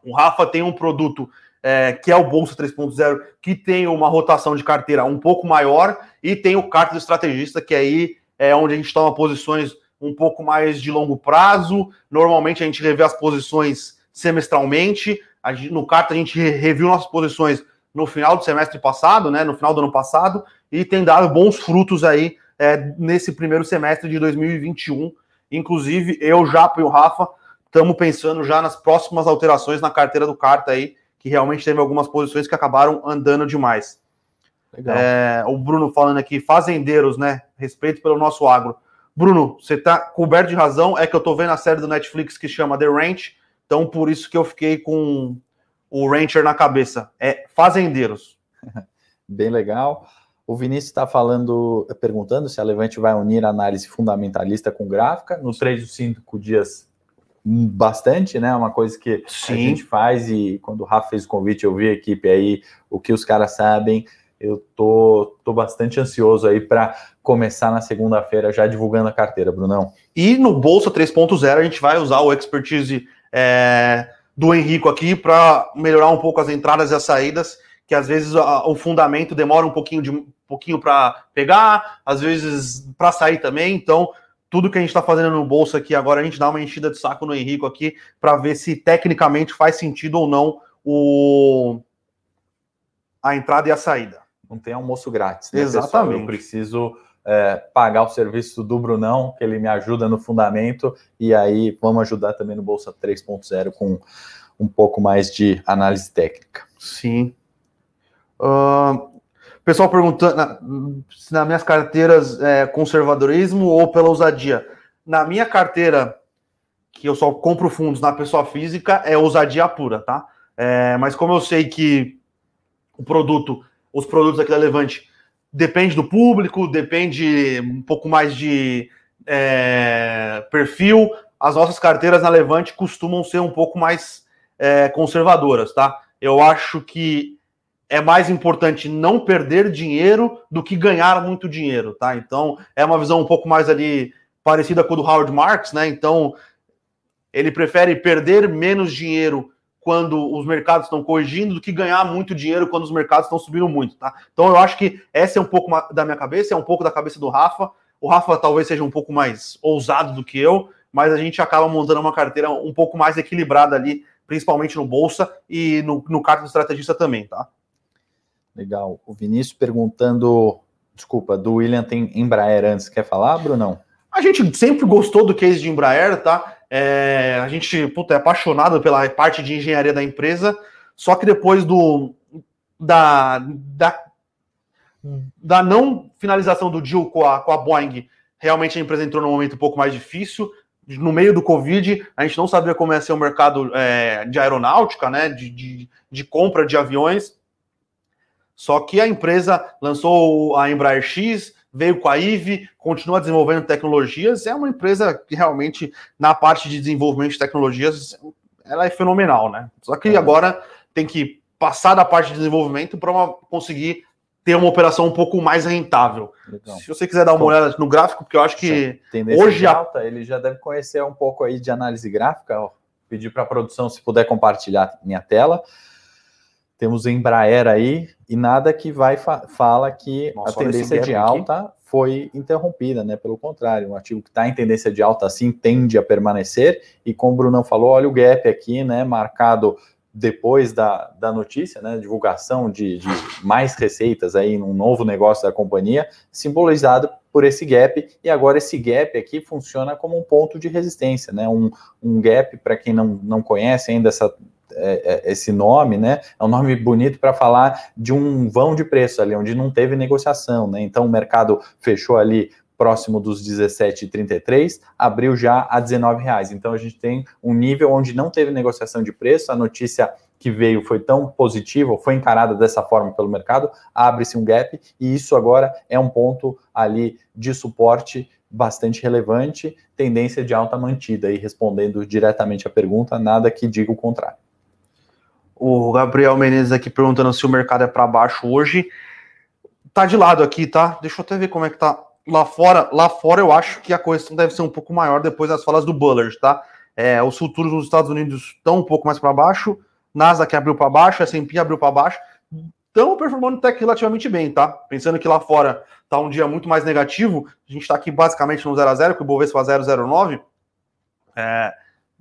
o Rafa tem um produto é, que é o Bolsa 3.0, que tem uma rotação de carteira um pouco maior, e tem o carta do estrategista, que aí é onde a gente toma posições um pouco mais de longo prazo. Normalmente a gente revê as posições semestralmente. Gente, no carta a gente reviu nossas posições no final do semestre passado, né? No final do ano passado, e tem dado bons frutos aí é, nesse primeiro semestre de 2021. Inclusive, eu, Japa e o Rafa estamos pensando já nas próximas alterações na carteira do Carta aí, que realmente teve algumas posições que acabaram andando demais. É, o Bruno falando aqui, fazendeiros, né? Respeito pelo nosso agro. Bruno, você tá coberto de razão, é que eu tô vendo a série do Netflix que chama The Ranch, então por isso que eu fiquei com o Rancher na cabeça. É fazendeiros. Bem legal. O Vinícius está falando, perguntando se a Levante vai unir a análise fundamentalista com gráfica. Nos três ou cinco dias, bastante, né? Uma coisa que Sim. a gente faz e quando o Rafa fez o convite, eu vi a equipe aí, o que os caras sabem. Eu tô, tô bastante ansioso aí para começar na segunda-feira já divulgando a carteira, Brunão. E no Bolsa 3.0 a gente vai usar o expertise é, do Henrico aqui para melhorar um pouco as entradas e as saídas que às vezes o fundamento demora um pouquinho de um pouquinho para pegar, às vezes para sair também. Então, tudo que a gente está fazendo no bolso aqui agora, a gente dá uma enchida de saco no Henrico aqui para ver se tecnicamente faz sentido ou não o a entrada e a saída. Não tem almoço grátis. Né, Exatamente. Pessoal? Eu preciso é, pagar o serviço do Brunão, que ele me ajuda no fundamento, e aí vamos ajudar também no Bolsa 3.0 com um pouco mais de análise técnica. Sim. Pessoal perguntando na, se nas minhas carteiras é conservadorismo ou pela ousadia. Na minha carteira, que eu só compro fundos na pessoa física, é ousadia pura, tá? É, mas como eu sei que o produto, os produtos aqui da Levante depende do público, depende um pouco mais de é, perfil. As nossas carteiras na Levante costumam ser um pouco mais é, conservadoras, tá? Eu acho que é mais importante não perder dinheiro do que ganhar muito dinheiro, tá? Então é uma visão um pouco mais ali parecida com a do Howard Marks, né? Então ele prefere perder menos dinheiro quando os mercados estão corrigindo do que ganhar muito dinheiro quando os mercados estão subindo muito, tá? Então eu acho que essa é um pouco da minha cabeça, é um pouco da cabeça do Rafa. O Rafa talvez seja um pouco mais ousado do que eu, mas a gente acaba montando uma carteira um pouco mais equilibrada ali, principalmente no bolsa e no, no carta do estrategista também, tá? Legal. O Vinícius perguntando, desculpa, do William tem Embraer antes, quer falar, Brunão? A gente sempre gostou do case de Embraer, tá? É, a gente puta, é apaixonado pela parte de engenharia da empresa, só que depois do da, da, da não finalização do deal com a, com a Boeing, realmente a empresa entrou num momento um pouco mais difícil. No meio do Covid, a gente não sabia como ia ser o mercado é, de aeronáutica, né? De, de, de compra de aviões. Só que a empresa lançou a Embraer X, veio com a IVE, continua desenvolvendo tecnologias, é uma empresa que realmente, na parte de desenvolvimento de tecnologias, ela é fenomenal, né? Só que agora tem que passar da parte de desenvolvimento para conseguir ter uma operação um pouco mais rentável. Se você quiser dar uma olhada no gráfico, porque eu acho que hoje alta, ele já deve conhecer um pouco aí de análise gráfica. Ó. Pedir para a produção se puder compartilhar minha tela. Temos Embraer aí e nada que vai fa fala que Nossa, a tendência de alta aqui. foi interrompida, né? Pelo contrário, um ativo que está em tendência de alta assim tende a permanecer e como o Brunão falou, olha o gap aqui, né? Marcado depois da, da notícia, né, divulgação de, de mais receitas aí num novo negócio da companhia, simbolizado por esse gap, e agora esse gap aqui funciona como um ponto de resistência, né, um, um gap, para quem não, não conhece ainda essa é, é, esse nome, né? É um nome bonito para falar de um vão de preço ali, onde não teve negociação, né? Então o mercado fechou ali próximo dos 17,33, abriu já a 19 reais. Então a gente tem um nível onde não teve negociação de preço, a notícia que veio foi tão positiva, foi encarada dessa forma pelo mercado, abre-se um gap e isso agora é um ponto ali de suporte bastante relevante, tendência de alta mantida e respondendo diretamente à pergunta, nada que diga o contrário. O Gabriel Menezes aqui perguntando se o mercado é para baixo hoje. Tá de lado aqui, tá? Deixa eu até ver como é que tá lá fora. Lá fora eu acho que a correção deve ser um pouco maior depois das falas do Bullard, tá? É, os futuros nos Estados Unidos estão um pouco mais para baixo. Nasdaq abriu para baixo, S&P abriu para baixo. Estão performando até que relativamente bem, tá? Pensando que lá fora tá um dia muito mais negativo. A gente está aqui basicamente no 0 a 0 com o Bovespa 009. É,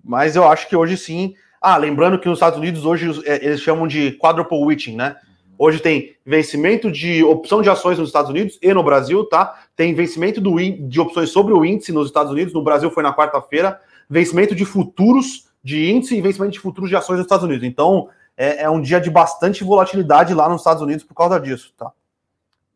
mas eu acho que hoje sim ah, lembrando que nos Estados Unidos hoje é, eles chamam de quadruple witching, né? Hoje tem vencimento de opção de ações nos Estados Unidos e no Brasil, tá? Tem vencimento do, de opções sobre o índice nos Estados Unidos, no Brasil foi na quarta-feira, vencimento de futuros de índice e vencimento de futuros de ações nos Estados Unidos. Então, é, é um dia de bastante volatilidade lá nos Estados Unidos por causa disso, tá?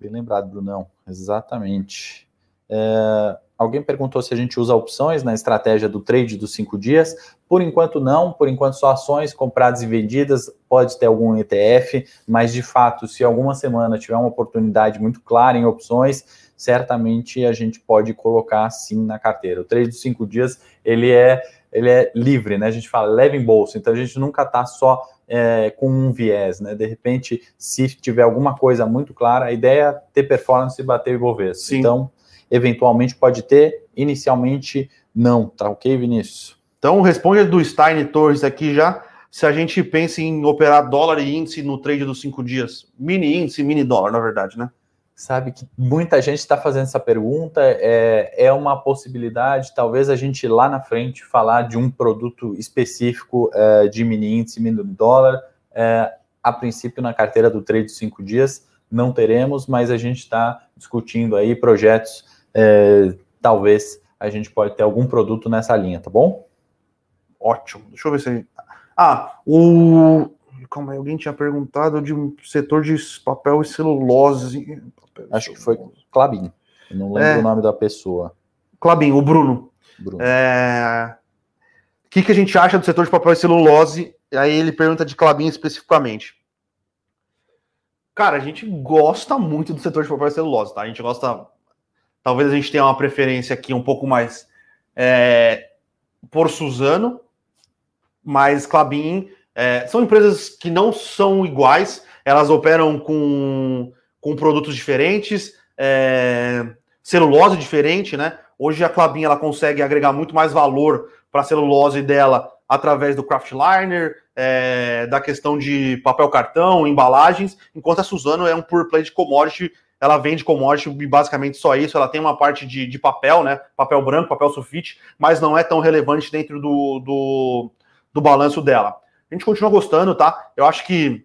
Bem lembrado, Brunão. Exatamente. É, Alguém perguntou se a gente usa opções na estratégia do trade dos cinco dias. Por enquanto, não. Por enquanto, só ações compradas e vendidas. Pode ter algum ETF, mas de fato, se alguma semana tiver uma oportunidade muito clara em opções, certamente a gente pode colocar sim na carteira. O trade dos cinco dias ele é, ele é livre, né? A gente fala leve em bolsa, então a gente nunca está só é, com um viés, né? De repente, se tiver alguma coisa muito clara, a ideia é ter performance e bater e envolver. Então eventualmente pode ter, inicialmente não, tá ok, Vinícius? Então, responde do Stein Torres aqui já, se a gente pensa em operar dólar e índice no trade dos cinco dias. Mini índice, mini dólar, na verdade, né? Sabe que muita gente está fazendo essa pergunta, é, é uma possibilidade, talvez a gente lá na frente falar de um produto específico é, de mini índice, mini dólar, é, a princípio na carteira do trade dos cinco dias, não teremos, mas a gente está discutindo aí projetos, é, talvez a gente pode ter algum produto nessa linha, tá bom? Ótimo. Deixa eu ver se. Ah, o. Calma aí, alguém tinha perguntado de um setor de papel e celulose. Papel Acho que foi Clabin. não lembro é... o nome da pessoa. Clabin, o Bruno. Bruno. É... O que, que a gente acha do setor de papel e celulose? Aí ele pergunta de Clabin especificamente. Cara, a gente gosta muito do setor de papel e celulose, tá? A gente gosta. Talvez a gente tenha uma preferência aqui um pouco mais é, por Suzano, mas Clabin é, são empresas que não são iguais, elas operam com, com produtos diferentes, é, celulose diferente, né? Hoje a Clabin ela consegue agregar muito mais valor para a celulose dela através do Craftliner, é, da questão de papel cartão, embalagens, enquanto a Suzano é um pure play de commodity, ela vende commodity e basicamente só isso, ela tem uma parte de, de papel, né, papel branco, papel sulfite, mas não é tão relevante dentro do, do, do balanço dela. A gente continua gostando, tá? Eu acho que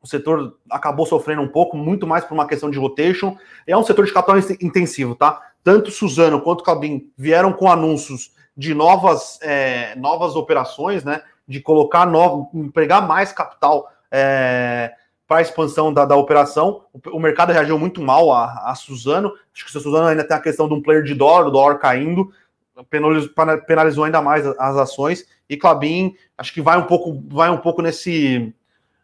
o setor acabou sofrendo um pouco, muito mais por uma questão de rotation. É um setor de capital intensivo, tá? Tanto Suzano quanto Cabin vieram com anúncios de novas, é, novas operações, né? De colocar novo, empregar mais capital é, para a expansão da, da operação. O, o, mercado reagiu muito mal a, a Suzano. Acho que a Suzano ainda tem a questão de um player de dólar, o dólar caindo, penalizou, penalizou ainda mais as ações. E Clabin, acho que vai um pouco, vai um pouco nesse,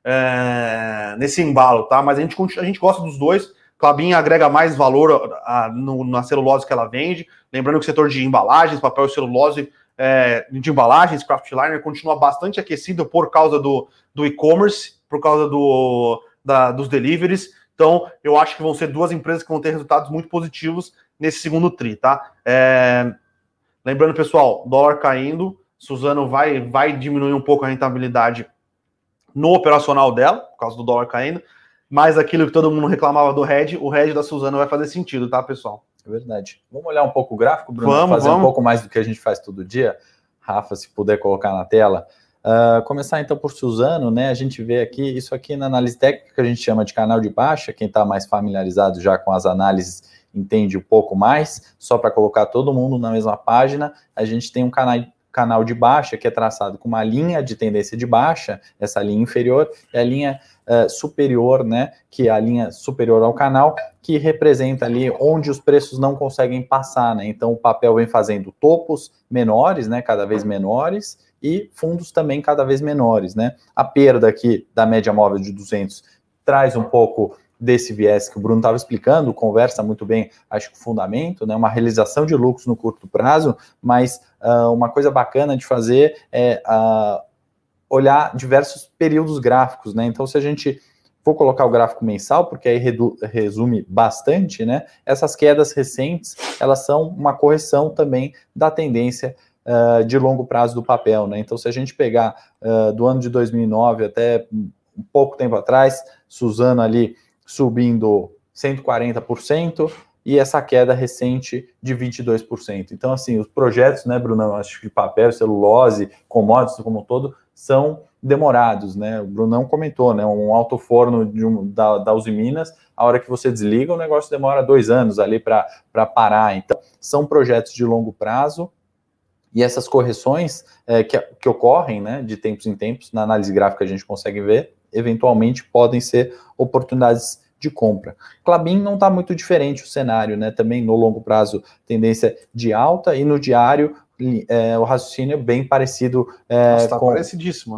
é, nesse embalo, tá? Mas a gente, a gente gosta dos dois. Clabin agrega mais valor a, a, no, na celulose que ela vende. Lembrando que o setor de embalagens, papel e celulose, é, de embalagens, Craftliner, continua bastante aquecido por causa do, do e-commerce, por causa do, da, dos deliveries. Então, eu acho que vão ser duas empresas que vão ter resultados muito positivos nesse segundo TRI, tá? É, lembrando, pessoal, dólar caindo, Suzano vai, vai diminuir um pouco a rentabilidade no operacional dela, por causa do dólar caindo, mas aquilo que todo mundo reclamava do Red, o Red da Suzano vai fazer sentido, tá, pessoal? É verdade. Vamos olhar um pouco o gráfico, Bruno? Vamos, fazer vamos. um pouco mais do que a gente faz todo dia. Rafa, se puder colocar na tela. Uh, começar então por Suzano, né? A gente vê aqui, isso aqui na análise técnica que a gente chama de canal de baixa, quem está mais familiarizado já com as análises entende um pouco mais, só para colocar todo mundo na mesma página, a gente tem um canal, canal de baixa, que é traçado com uma linha de tendência de baixa, essa linha inferior, e a linha uh, superior, né, que é a linha superior ao canal, que representa ali onde os preços não conseguem passar, né? Então o papel vem fazendo topos menores, né, cada vez menores, e fundos também cada vez menores, né? A perda aqui da média móvel de 200 traz um pouco desse viés que o Bruno estava explicando, conversa muito bem, acho que o fundamento, né, uma realização de lucros no curto prazo, mas uh, uma coisa bacana de fazer é uh, olhar diversos períodos gráficos, né? Então, se a gente for colocar o gráfico mensal, porque aí resume bastante, né? Essas quedas recentes, elas são uma correção também da tendência uh, de longo prazo do papel, né? Então, se a gente pegar do ano de 2009 até um pouco tempo atrás, Suzano ali subindo 140% e essa queda recente de 22%. Então, assim, os projetos, né, Bruno, acho que papel, celulose, commodities como um todo, são demorados, né? O Brunão comentou, né? Um alto forno de um, da, da Uzi Minas, a hora que você desliga, o negócio demora dois anos ali para parar. Então, são projetos de longo prazo e essas correções é, que, que ocorrem, né, de tempos em tempos, na análise gráfica a gente consegue ver, eventualmente podem ser oportunidades de compra. Clabin não está muito diferente o cenário, né? Também no longo prazo, tendência de alta, e no diário, é, o raciocínio é bem parecido é, tá com, né?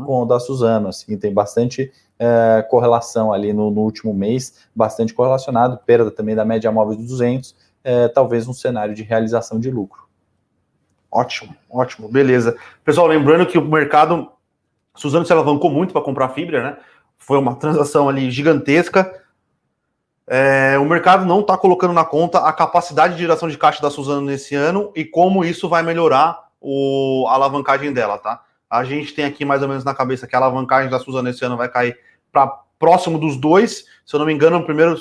com o da Suzano. Assim, tem bastante é, correlação ali no, no, último mês, bastante correlacionado, perda também da média móvel de 200, é, talvez um cenário de realização de lucro. Ótimo, ótimo, beleza. Pessoal, lembrando que o mercado, Suzano se alavancou muito para comprar fibra, né? foi uma transação ali gigantesca. É, o mercado não está colocando na conta a capacidade de geração de caixa da Suzano nesse ano e como isso vai melhorar o, a alavancagem dela, tá? A gente tem aqui mais ou menos na cabeça que a alavancagem da Suzano esse ano vai cair para próximo dos dois. Se eu não me engano, no primeiro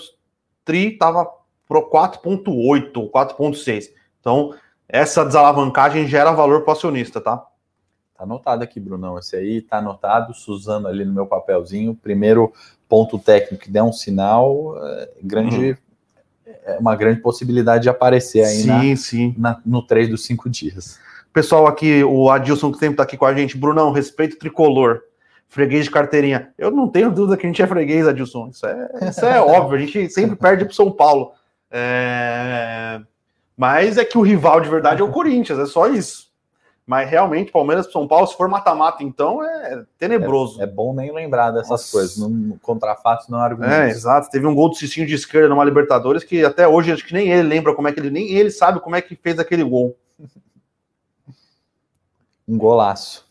TRI estava pro 4,8, 4,6. Então, essa desalavancagem gera valor para o acionista, tá? Tá anotado aqui, Brunão. Esse aí tá anotado, Suzano ali no meu papelzinho. Primeiro ponto técnico que der um sinal, é, grande, uhum. é uma grande possibilidade de aparecer aí sim, na, sim. Na, no trade dos cinco dias. Pessoal aqui, o Adilson que sempre tá aqui com a gente. Brunão, respeito tricolor. Freguês de carteirinha. Eu não tenho dúvida que a gente é freguês, Adilson. Isso é, isso é óbvio. A gente sempre perde para São Paulo. É... Mas é que o rival de verdade é o Corinthians, é só isso. Mas realmente, Palmeiras São Paulo, se for mata-mata, então é tenebroso. É, é, bom nem lembrar dessas Nossa. coisas. Não, contra fatos não argumento. É, exato. Teve um gol do Cicinho de esquerda numa Libertadores que até hoje acho que nem ele lembra como é que ele. Nem ele sabe como é que fez aquele gol. Um golaço.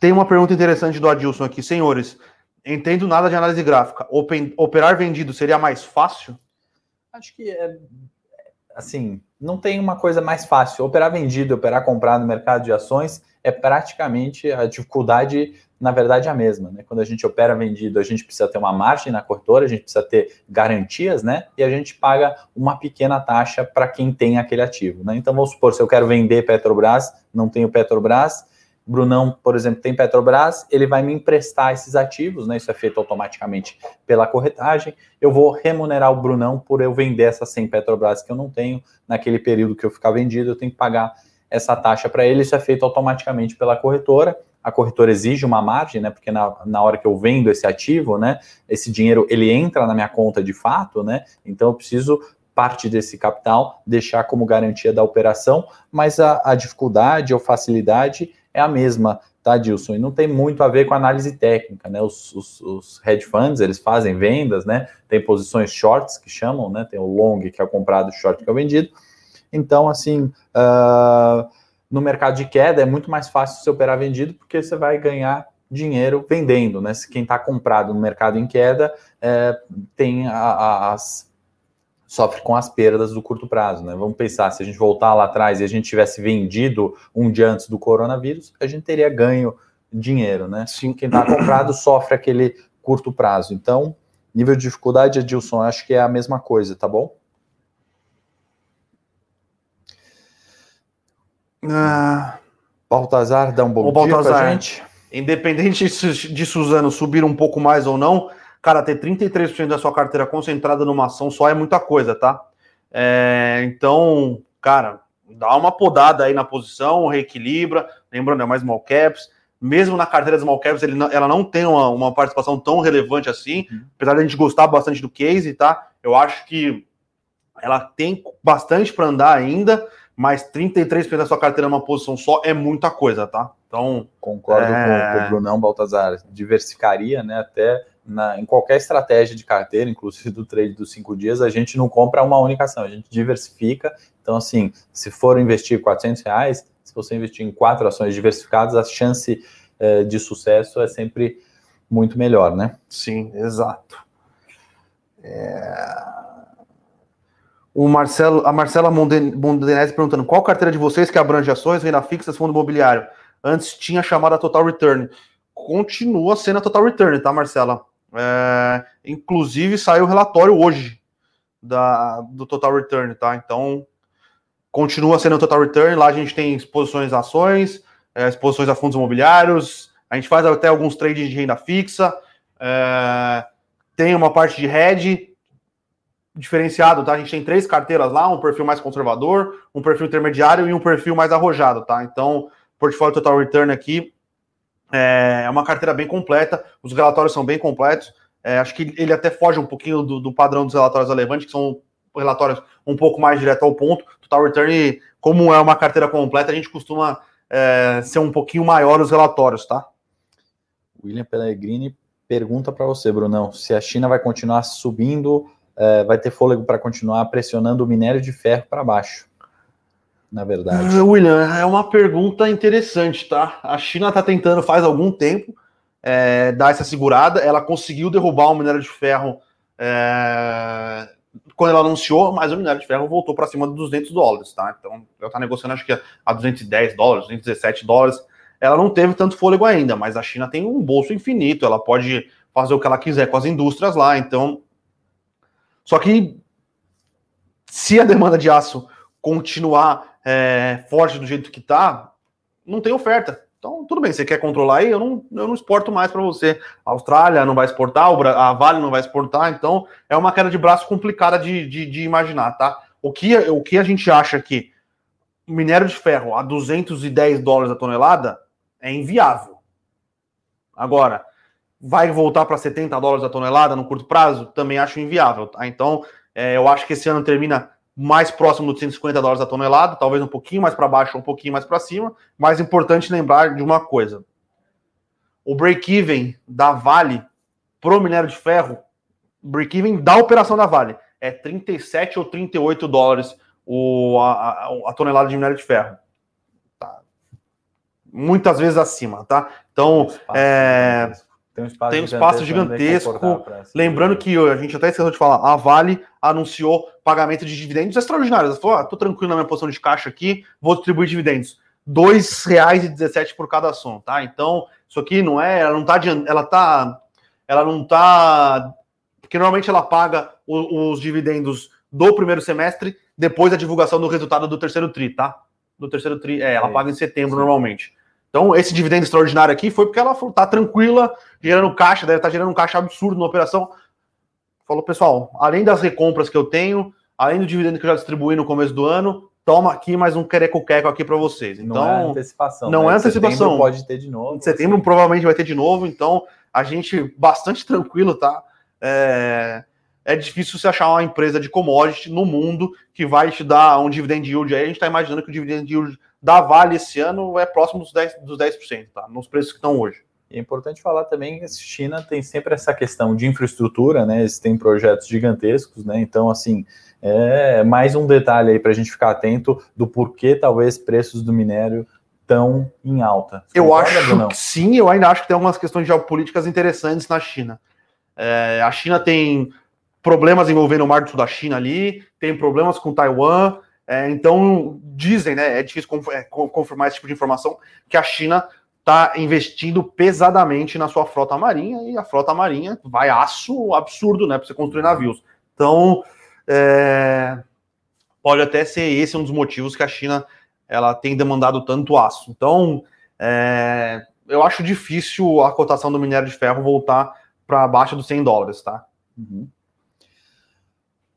Tem uma pergunta interessante do Adilson aqui. Senhores, entendo nada de análise gráfica. Open, operar vendido seria mais fácil? Acho que é assim, não tem uma coisa mais fácil. Operar vendido, operar comprado no mercado de ações é praticamente a dificuldade, na verdade, a mesma. Né? Quando a gente opera vendido, a gente precisa ter uma margem na corretora, a gente precisa ter garantias, né? E a gente paga uma pequena taxa para quem tem aquele ativo. Né? Então, vamos supor, se eu quero vender Petrobras, não tenho Petrobras, Brunão, por exemplo, tem Petrobras, ele vai me emprestar esses ativos, né? Isso é feito automaticamente pela corretagem. Eu vou remunerar o Brunão por eu vender essas 100 Petrobras que eu não tenho naquele período que eu ficar vendido, eu tenho que pagar essa taxa para ele. Isso é feito automaticamente pela corretora. A corretora exige uma margem, né? Porque na, na hora que eu vendo esse ativo, né? Esse dinheiro ele entra na minha conta de fato, né? Então eu preciso parte desse capital deixar como garantia da operação, mas a, a dificuldade ou facilidade é a mesma, tá, Dilson? E não tem muito a ver com análise técnica, né? Os, os, os, hedge funds, eles fazem vendas, né? Tem posições shorts que chamam, né? Tem o long, que é o comprado, o short, que é o vendido. Então, assim, uh, no mercado de queda é muito mais fácil você operar vendido, porque você vai ganhar dinheiro vendendo, né? Se quem está comprado no mercado em queda é, tem a, a, as sofre com as perdas do curto prazo, né? Vamos pensar, se a gente voltar lá atrás e a gente tivesse vendido um dia antes do coronavírus, a gente teria ganho dinheiro, né? Sim. Quem está comprado sofre aquele curto prazo. Então, nível de dificuldade, Adilson, acho que é a mesma coisa, tá bom? Ah, Baltazar, dá um bom o dia Baltazar, gente. Independente de Suzano subir um pouco mais ou não, Cara, ter 33% da sua carteira concentrada numa ação só é muita coisa, tá? É, então, cara, dá uma podada aí na posição, reequilibra. Lembrando, é mais small caps. Mesmo na carteira small caps, ele ela não tem uma, uma, participação tão relevante assim. Uhum. Apesar de a gente gostar bastante do case, tá? Eu acho que ela tem bastante para andar ainda, mas 33% da sua carteira numa posição só é muita coisa, tá? Então. Concordo é... com, com o Brunão Baltazar. Diversificaria, né? Até na, em qualquer estratégia de carteira, inclusive do trade dos cinco dias, a gente não compra uma única ação, a gente diversifica. Então, assim, se for investir 400 reais, se você investir em quatro ações diversificadas, a chance eh, de sucesso é sempre muito melhor, né? Sim, exato. É... O Marcelo, a Marcela Mondenese perguntando qual carteira de vocês que abrange ações, renda fixa, fundo imobiliário? Antes tinha chamada Total Return. Continua sendo a Total Return, tá, Marcela? É, inclusive saiu o relatório hoje da, do Total Return, tá? Então continua sendo o Total Return. Lá a gente tem exposições a ações, é, exposições a fundos imobiliários, a gente faz até alguns trades de renda fixa, é, tem uma parte de hedge diferenciado, tá? A gente tem três carteiras lá, um perfil mais conservador, um perfil intermediário e um perfil mais arrojado, tá? Então, portfólio Total Return aqui é, é uma carteira bem completa, os relatórios são bem completos. É, acho que ele até foge um pouquinho do, do padrão dos relatórios da Levante, que são relatórios um pouco mais direto ao ponto. Total Return, como é uma carteira completa, a gente costuma é, ser um pouquinho maior os relatórios, tá? William Pellegrini pergunta para você, Brunão, se a China vai continuar subindo, é, vai ter fôlego para continuar pressionando o minério de ferro para baixo na verdade? Ah, William, é uma pergunta interessante, tá? A China está tentando faz algum tempo é, dar essa segurada. Ela conseguiu derrubar o minério de ferro é, quando ela anunciou, mas o minério de ferro voltou para cima de 200 dólares, tá? Então, ela está negociando, acho que a 210 dólares, 217 dólares. Ela não teve tanto fôlego ainda, mas a China tem um bolso infinito. Ela pode fazer o que ela quiser com as indústrias lá. Então, só que se a demanda de aço continuar é, forte do jeito que está, não tem oferta. Então, tudo bem, você quer controlar aí, eu não, eu não exporto mais para você. A Austrália não vai exportar, a Vale não vai exportar, então é uma queda de braço complicada de, de, de imaginar, tá? O que, o que a gente acha que minério de ferro a 210 dólares a tonelada é inviável. Agora, vai voltar para 70 dólares a tonelada no curto prazo? Também acho inviável, tá? Então, é, eu acho que esse ano termina mais próximo dos 150 dólares a tonelada, talvez um pouquinho mais para baixo, um pouquinho mais para cima. Mas importante lembrar de uma coisa: o break-even da Vale pro minério de ferro, break-even da operação da Vale, é 37 ou 38 dólares o, a, a, a tonelada de minério de ferro. Tá. Muitas vezes acima, tá? Então, é, tem um espaço, tem um espaço gigantesco. gigantesco. Lembrando que a gente até esqueceu de falar, a Vale anunciou pagamento de dividendos extraordinários. Ela falou: ah, tô tranquilo na minha posição de caixa aqui, vou distribuir dividendos. R$ 2,17 por cada ação, tá? Então, isso aqui não é, ela não tá ela tá ela não tá porque normalmente ela paga os, os dividendos do primeiro semestre depois da divulgação do resultado do terceiro tri, tá? Do terceiro tri, é, ela é, paga em setembro sim. normalmente. Então, esse dividendo extraordinário aqui foi porque ela está tranquila, gerando caixa, deve estar tá gerando um caixa absurdo na operação. Falou, pessoal, além das recompras que eu tenho, além do dividendo que eu já distribuí no começo do ano, toma aqui mais um quereco-queco aqui para vocês. Então, não é antecipação. Não né? é antecipação. Setembro pode ter de novo. Em setembro assim. provavelmente vai ter de novo, então a gente bastante tranquilo, tá? É, é difícil você achar uma empresa de commodity no mundo que vai te dar um dividend yield aí. A gente está imaginando que o dividend yield da Vale esse ano é próximo dos 10%, dos 10% tá? Nos preços que estão hoje. É importante falar também que a China tem sempre essa questão de infraestrutura, né? Eles têm projetos gigantescos, né? Então, assim, é mais um detalhe aí para a gente ficar atento do porquê talvez preços do minério estão em alta. Você eu acho que sim, eu ainda acho que tem algumas questões geopolíticas interessantes na China. É, a China tem problemas envolvendo o Mar do Sul da China ali, tem problemas com Taiwan, é, então, dizem, né? É difícil é, confirmar esse tipo de informação, que a China está investindo pesadamente na sua frota marinha e a frota marinha vai aço absurdo, né? Para você construir navios. Então, é, pode até ser esse um dos motivos que a China ela tem demandado tanto aço. Então, é, eu acho difícil a cotação do minério de ferro voltar para abaixo dos 100 dólares, tá? Uhum.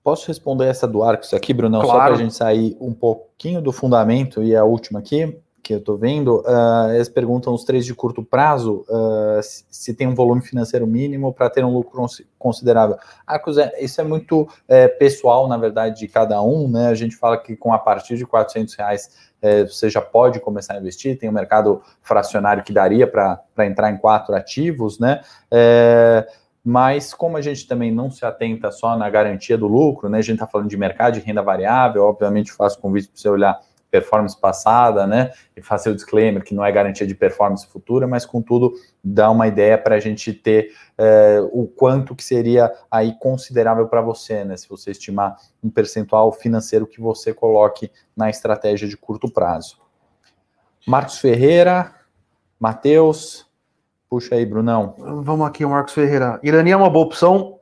Posso responder essa do Arcos aqui, Brunão? Claro. Só para a gente sair um pouquinho do fundamento e a última aqui, que eu estou vendo. Uh, eles perguntam os três de curto prazo uh, se, tem um volume financeiro mínimo para ter um lucro considerável. Arcos, é, isso é muito é, pessoal, na verdade, de cada um. Né? A gente fala que com a partir de 400 reais é, você já pode começar a investir. Tem um mercado fracionário que daria para entrar em quatro ativos, né? É, mas como a gente também não se atenta só na garantia do lucro, né? A gente está falando de mercado de renda variável, obviamente faço convite para você olhar performance passada, né? E fazer o disclaimer que não é garantia de performance futura, mas contudo dá uma ideia para a gente ter é, o quanto que seria aí considerável para você, né? Se você estimar um percentual financeiro que você coloque na estratégia de curto prazo. Marcos Ferreira, Matheus, Puxa aí, Brunão. Vamos aqui, o Marcos Ferreira. Irani é uma boa opção,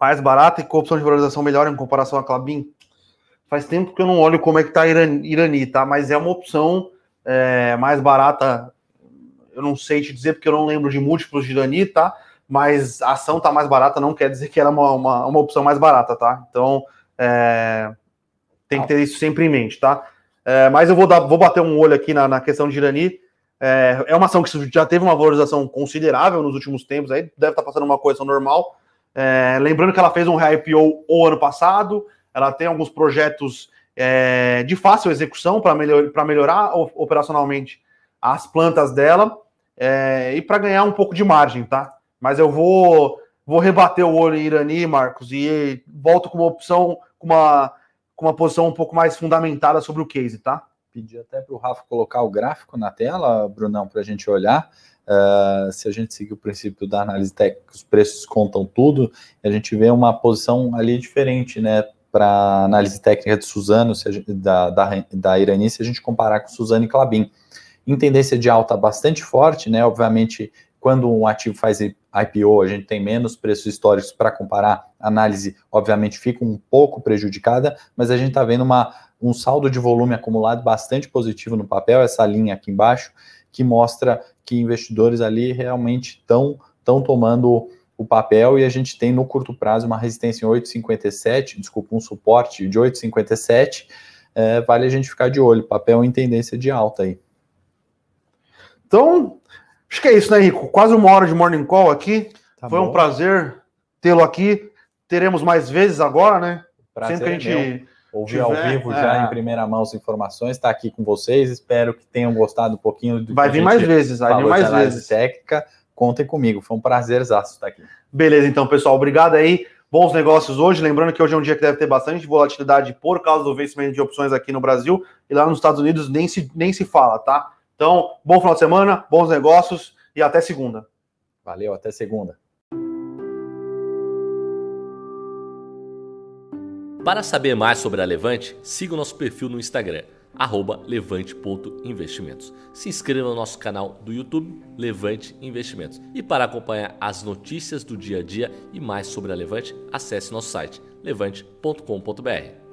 mais barata e com opção de valorização melhor em comparação à Clabin. Faz tempo que eu não olho como é que tá Irani, Irani tá? Mas é uma opção é, mais barata. Eu não sei te dizer porque eu não lembro de múltiplos de Irani, tá? Mas a ação tá mais barata não quer dizer que ela é uma, uma, uma opção mais barata, tá? Então é, tem que ter isso sempre em mente, tá? É, mas eu vou, dar, vou bater um olho aqui na, na questão de Irani é, é uma ação que já teve uma valorização considerável nos últimos tempos, aí deve estar passando uma coisa normal. É, lembrando que ela fez um IPO o ano passado, ela tem alguns projetos é, de fácil execução para melhor, melhorar operacionalmente as plantas dela é, e para ganhar um pouco de margem, tá? Mas eu vou, vou rebater o olho em Irani, Marcos, e volto com uma opção, com uma, com uma posição um pouco mais fundamentada sobre o case, tá? Pedir até para o Rafa colocar o gráfico na tela, Brunão, para a gente olhar. Uh, se a gente seguir o princípio da análise técnica, os preços contam tudo, a gente vê uma posição ali diferente, né? Para análise técnica de Suzano, gente, da, da, da Irani, se a gente comparar com Suzano e Clabin. Em tendência de alta bastante forte, né? Obviamente, quando um ativo faz IPO, a gente tem menos preços históricos para comparar, a análise, obviamente, fica um pouco prejudicada, mas a gente está vendo uma, um saldo de volume acumulado bastante positivo no papel, essa linha aqui embaixo, que mostra que investidores ali realmente estão tomando o papel e a gente tem no curto prazo uma resistência em 8,57, desculpa, um suporte de 8,57, é, vale a gente ficar de olho, papel em tendência de alta aí. Então, acho que é isso, né, Rico? Quase uma hora de morning call aqui. Tá Foi bom. um prazer tê-lo aqui. Teremos mais vezes agora, né? Prazer Sempre que a é gente ouvir ao vivo é... já em primeira mão as informações, está aqui com vocês. Espero que tenham gostado um pouquinho do Vai vir mais vezes, vai vir mais vezes. técnica. Contem comigo, foi um prazer estar aqui. Beleza, então, pessoal, obrigado aí. Bons negócios hoje. Lembrando que hoje é um dia que deve ter bastante volatilidade por causa do vencimento de opções aqui no Brasil e lá nos Estados Unidos nem se, nem se fala, tá? Então, bom final de semana, bons negócios e até segunda. Valeu, até segunda. Para saber mais sobre a Levante, siga o nosso perfil no Instagram, levante.investimentos. Se inscreva no nosso canal do YouTube, Levante Investimentos. E para acompanhar as notícias do dia a dia e mais sobre a Levante, acesse nosso site levante.com.br.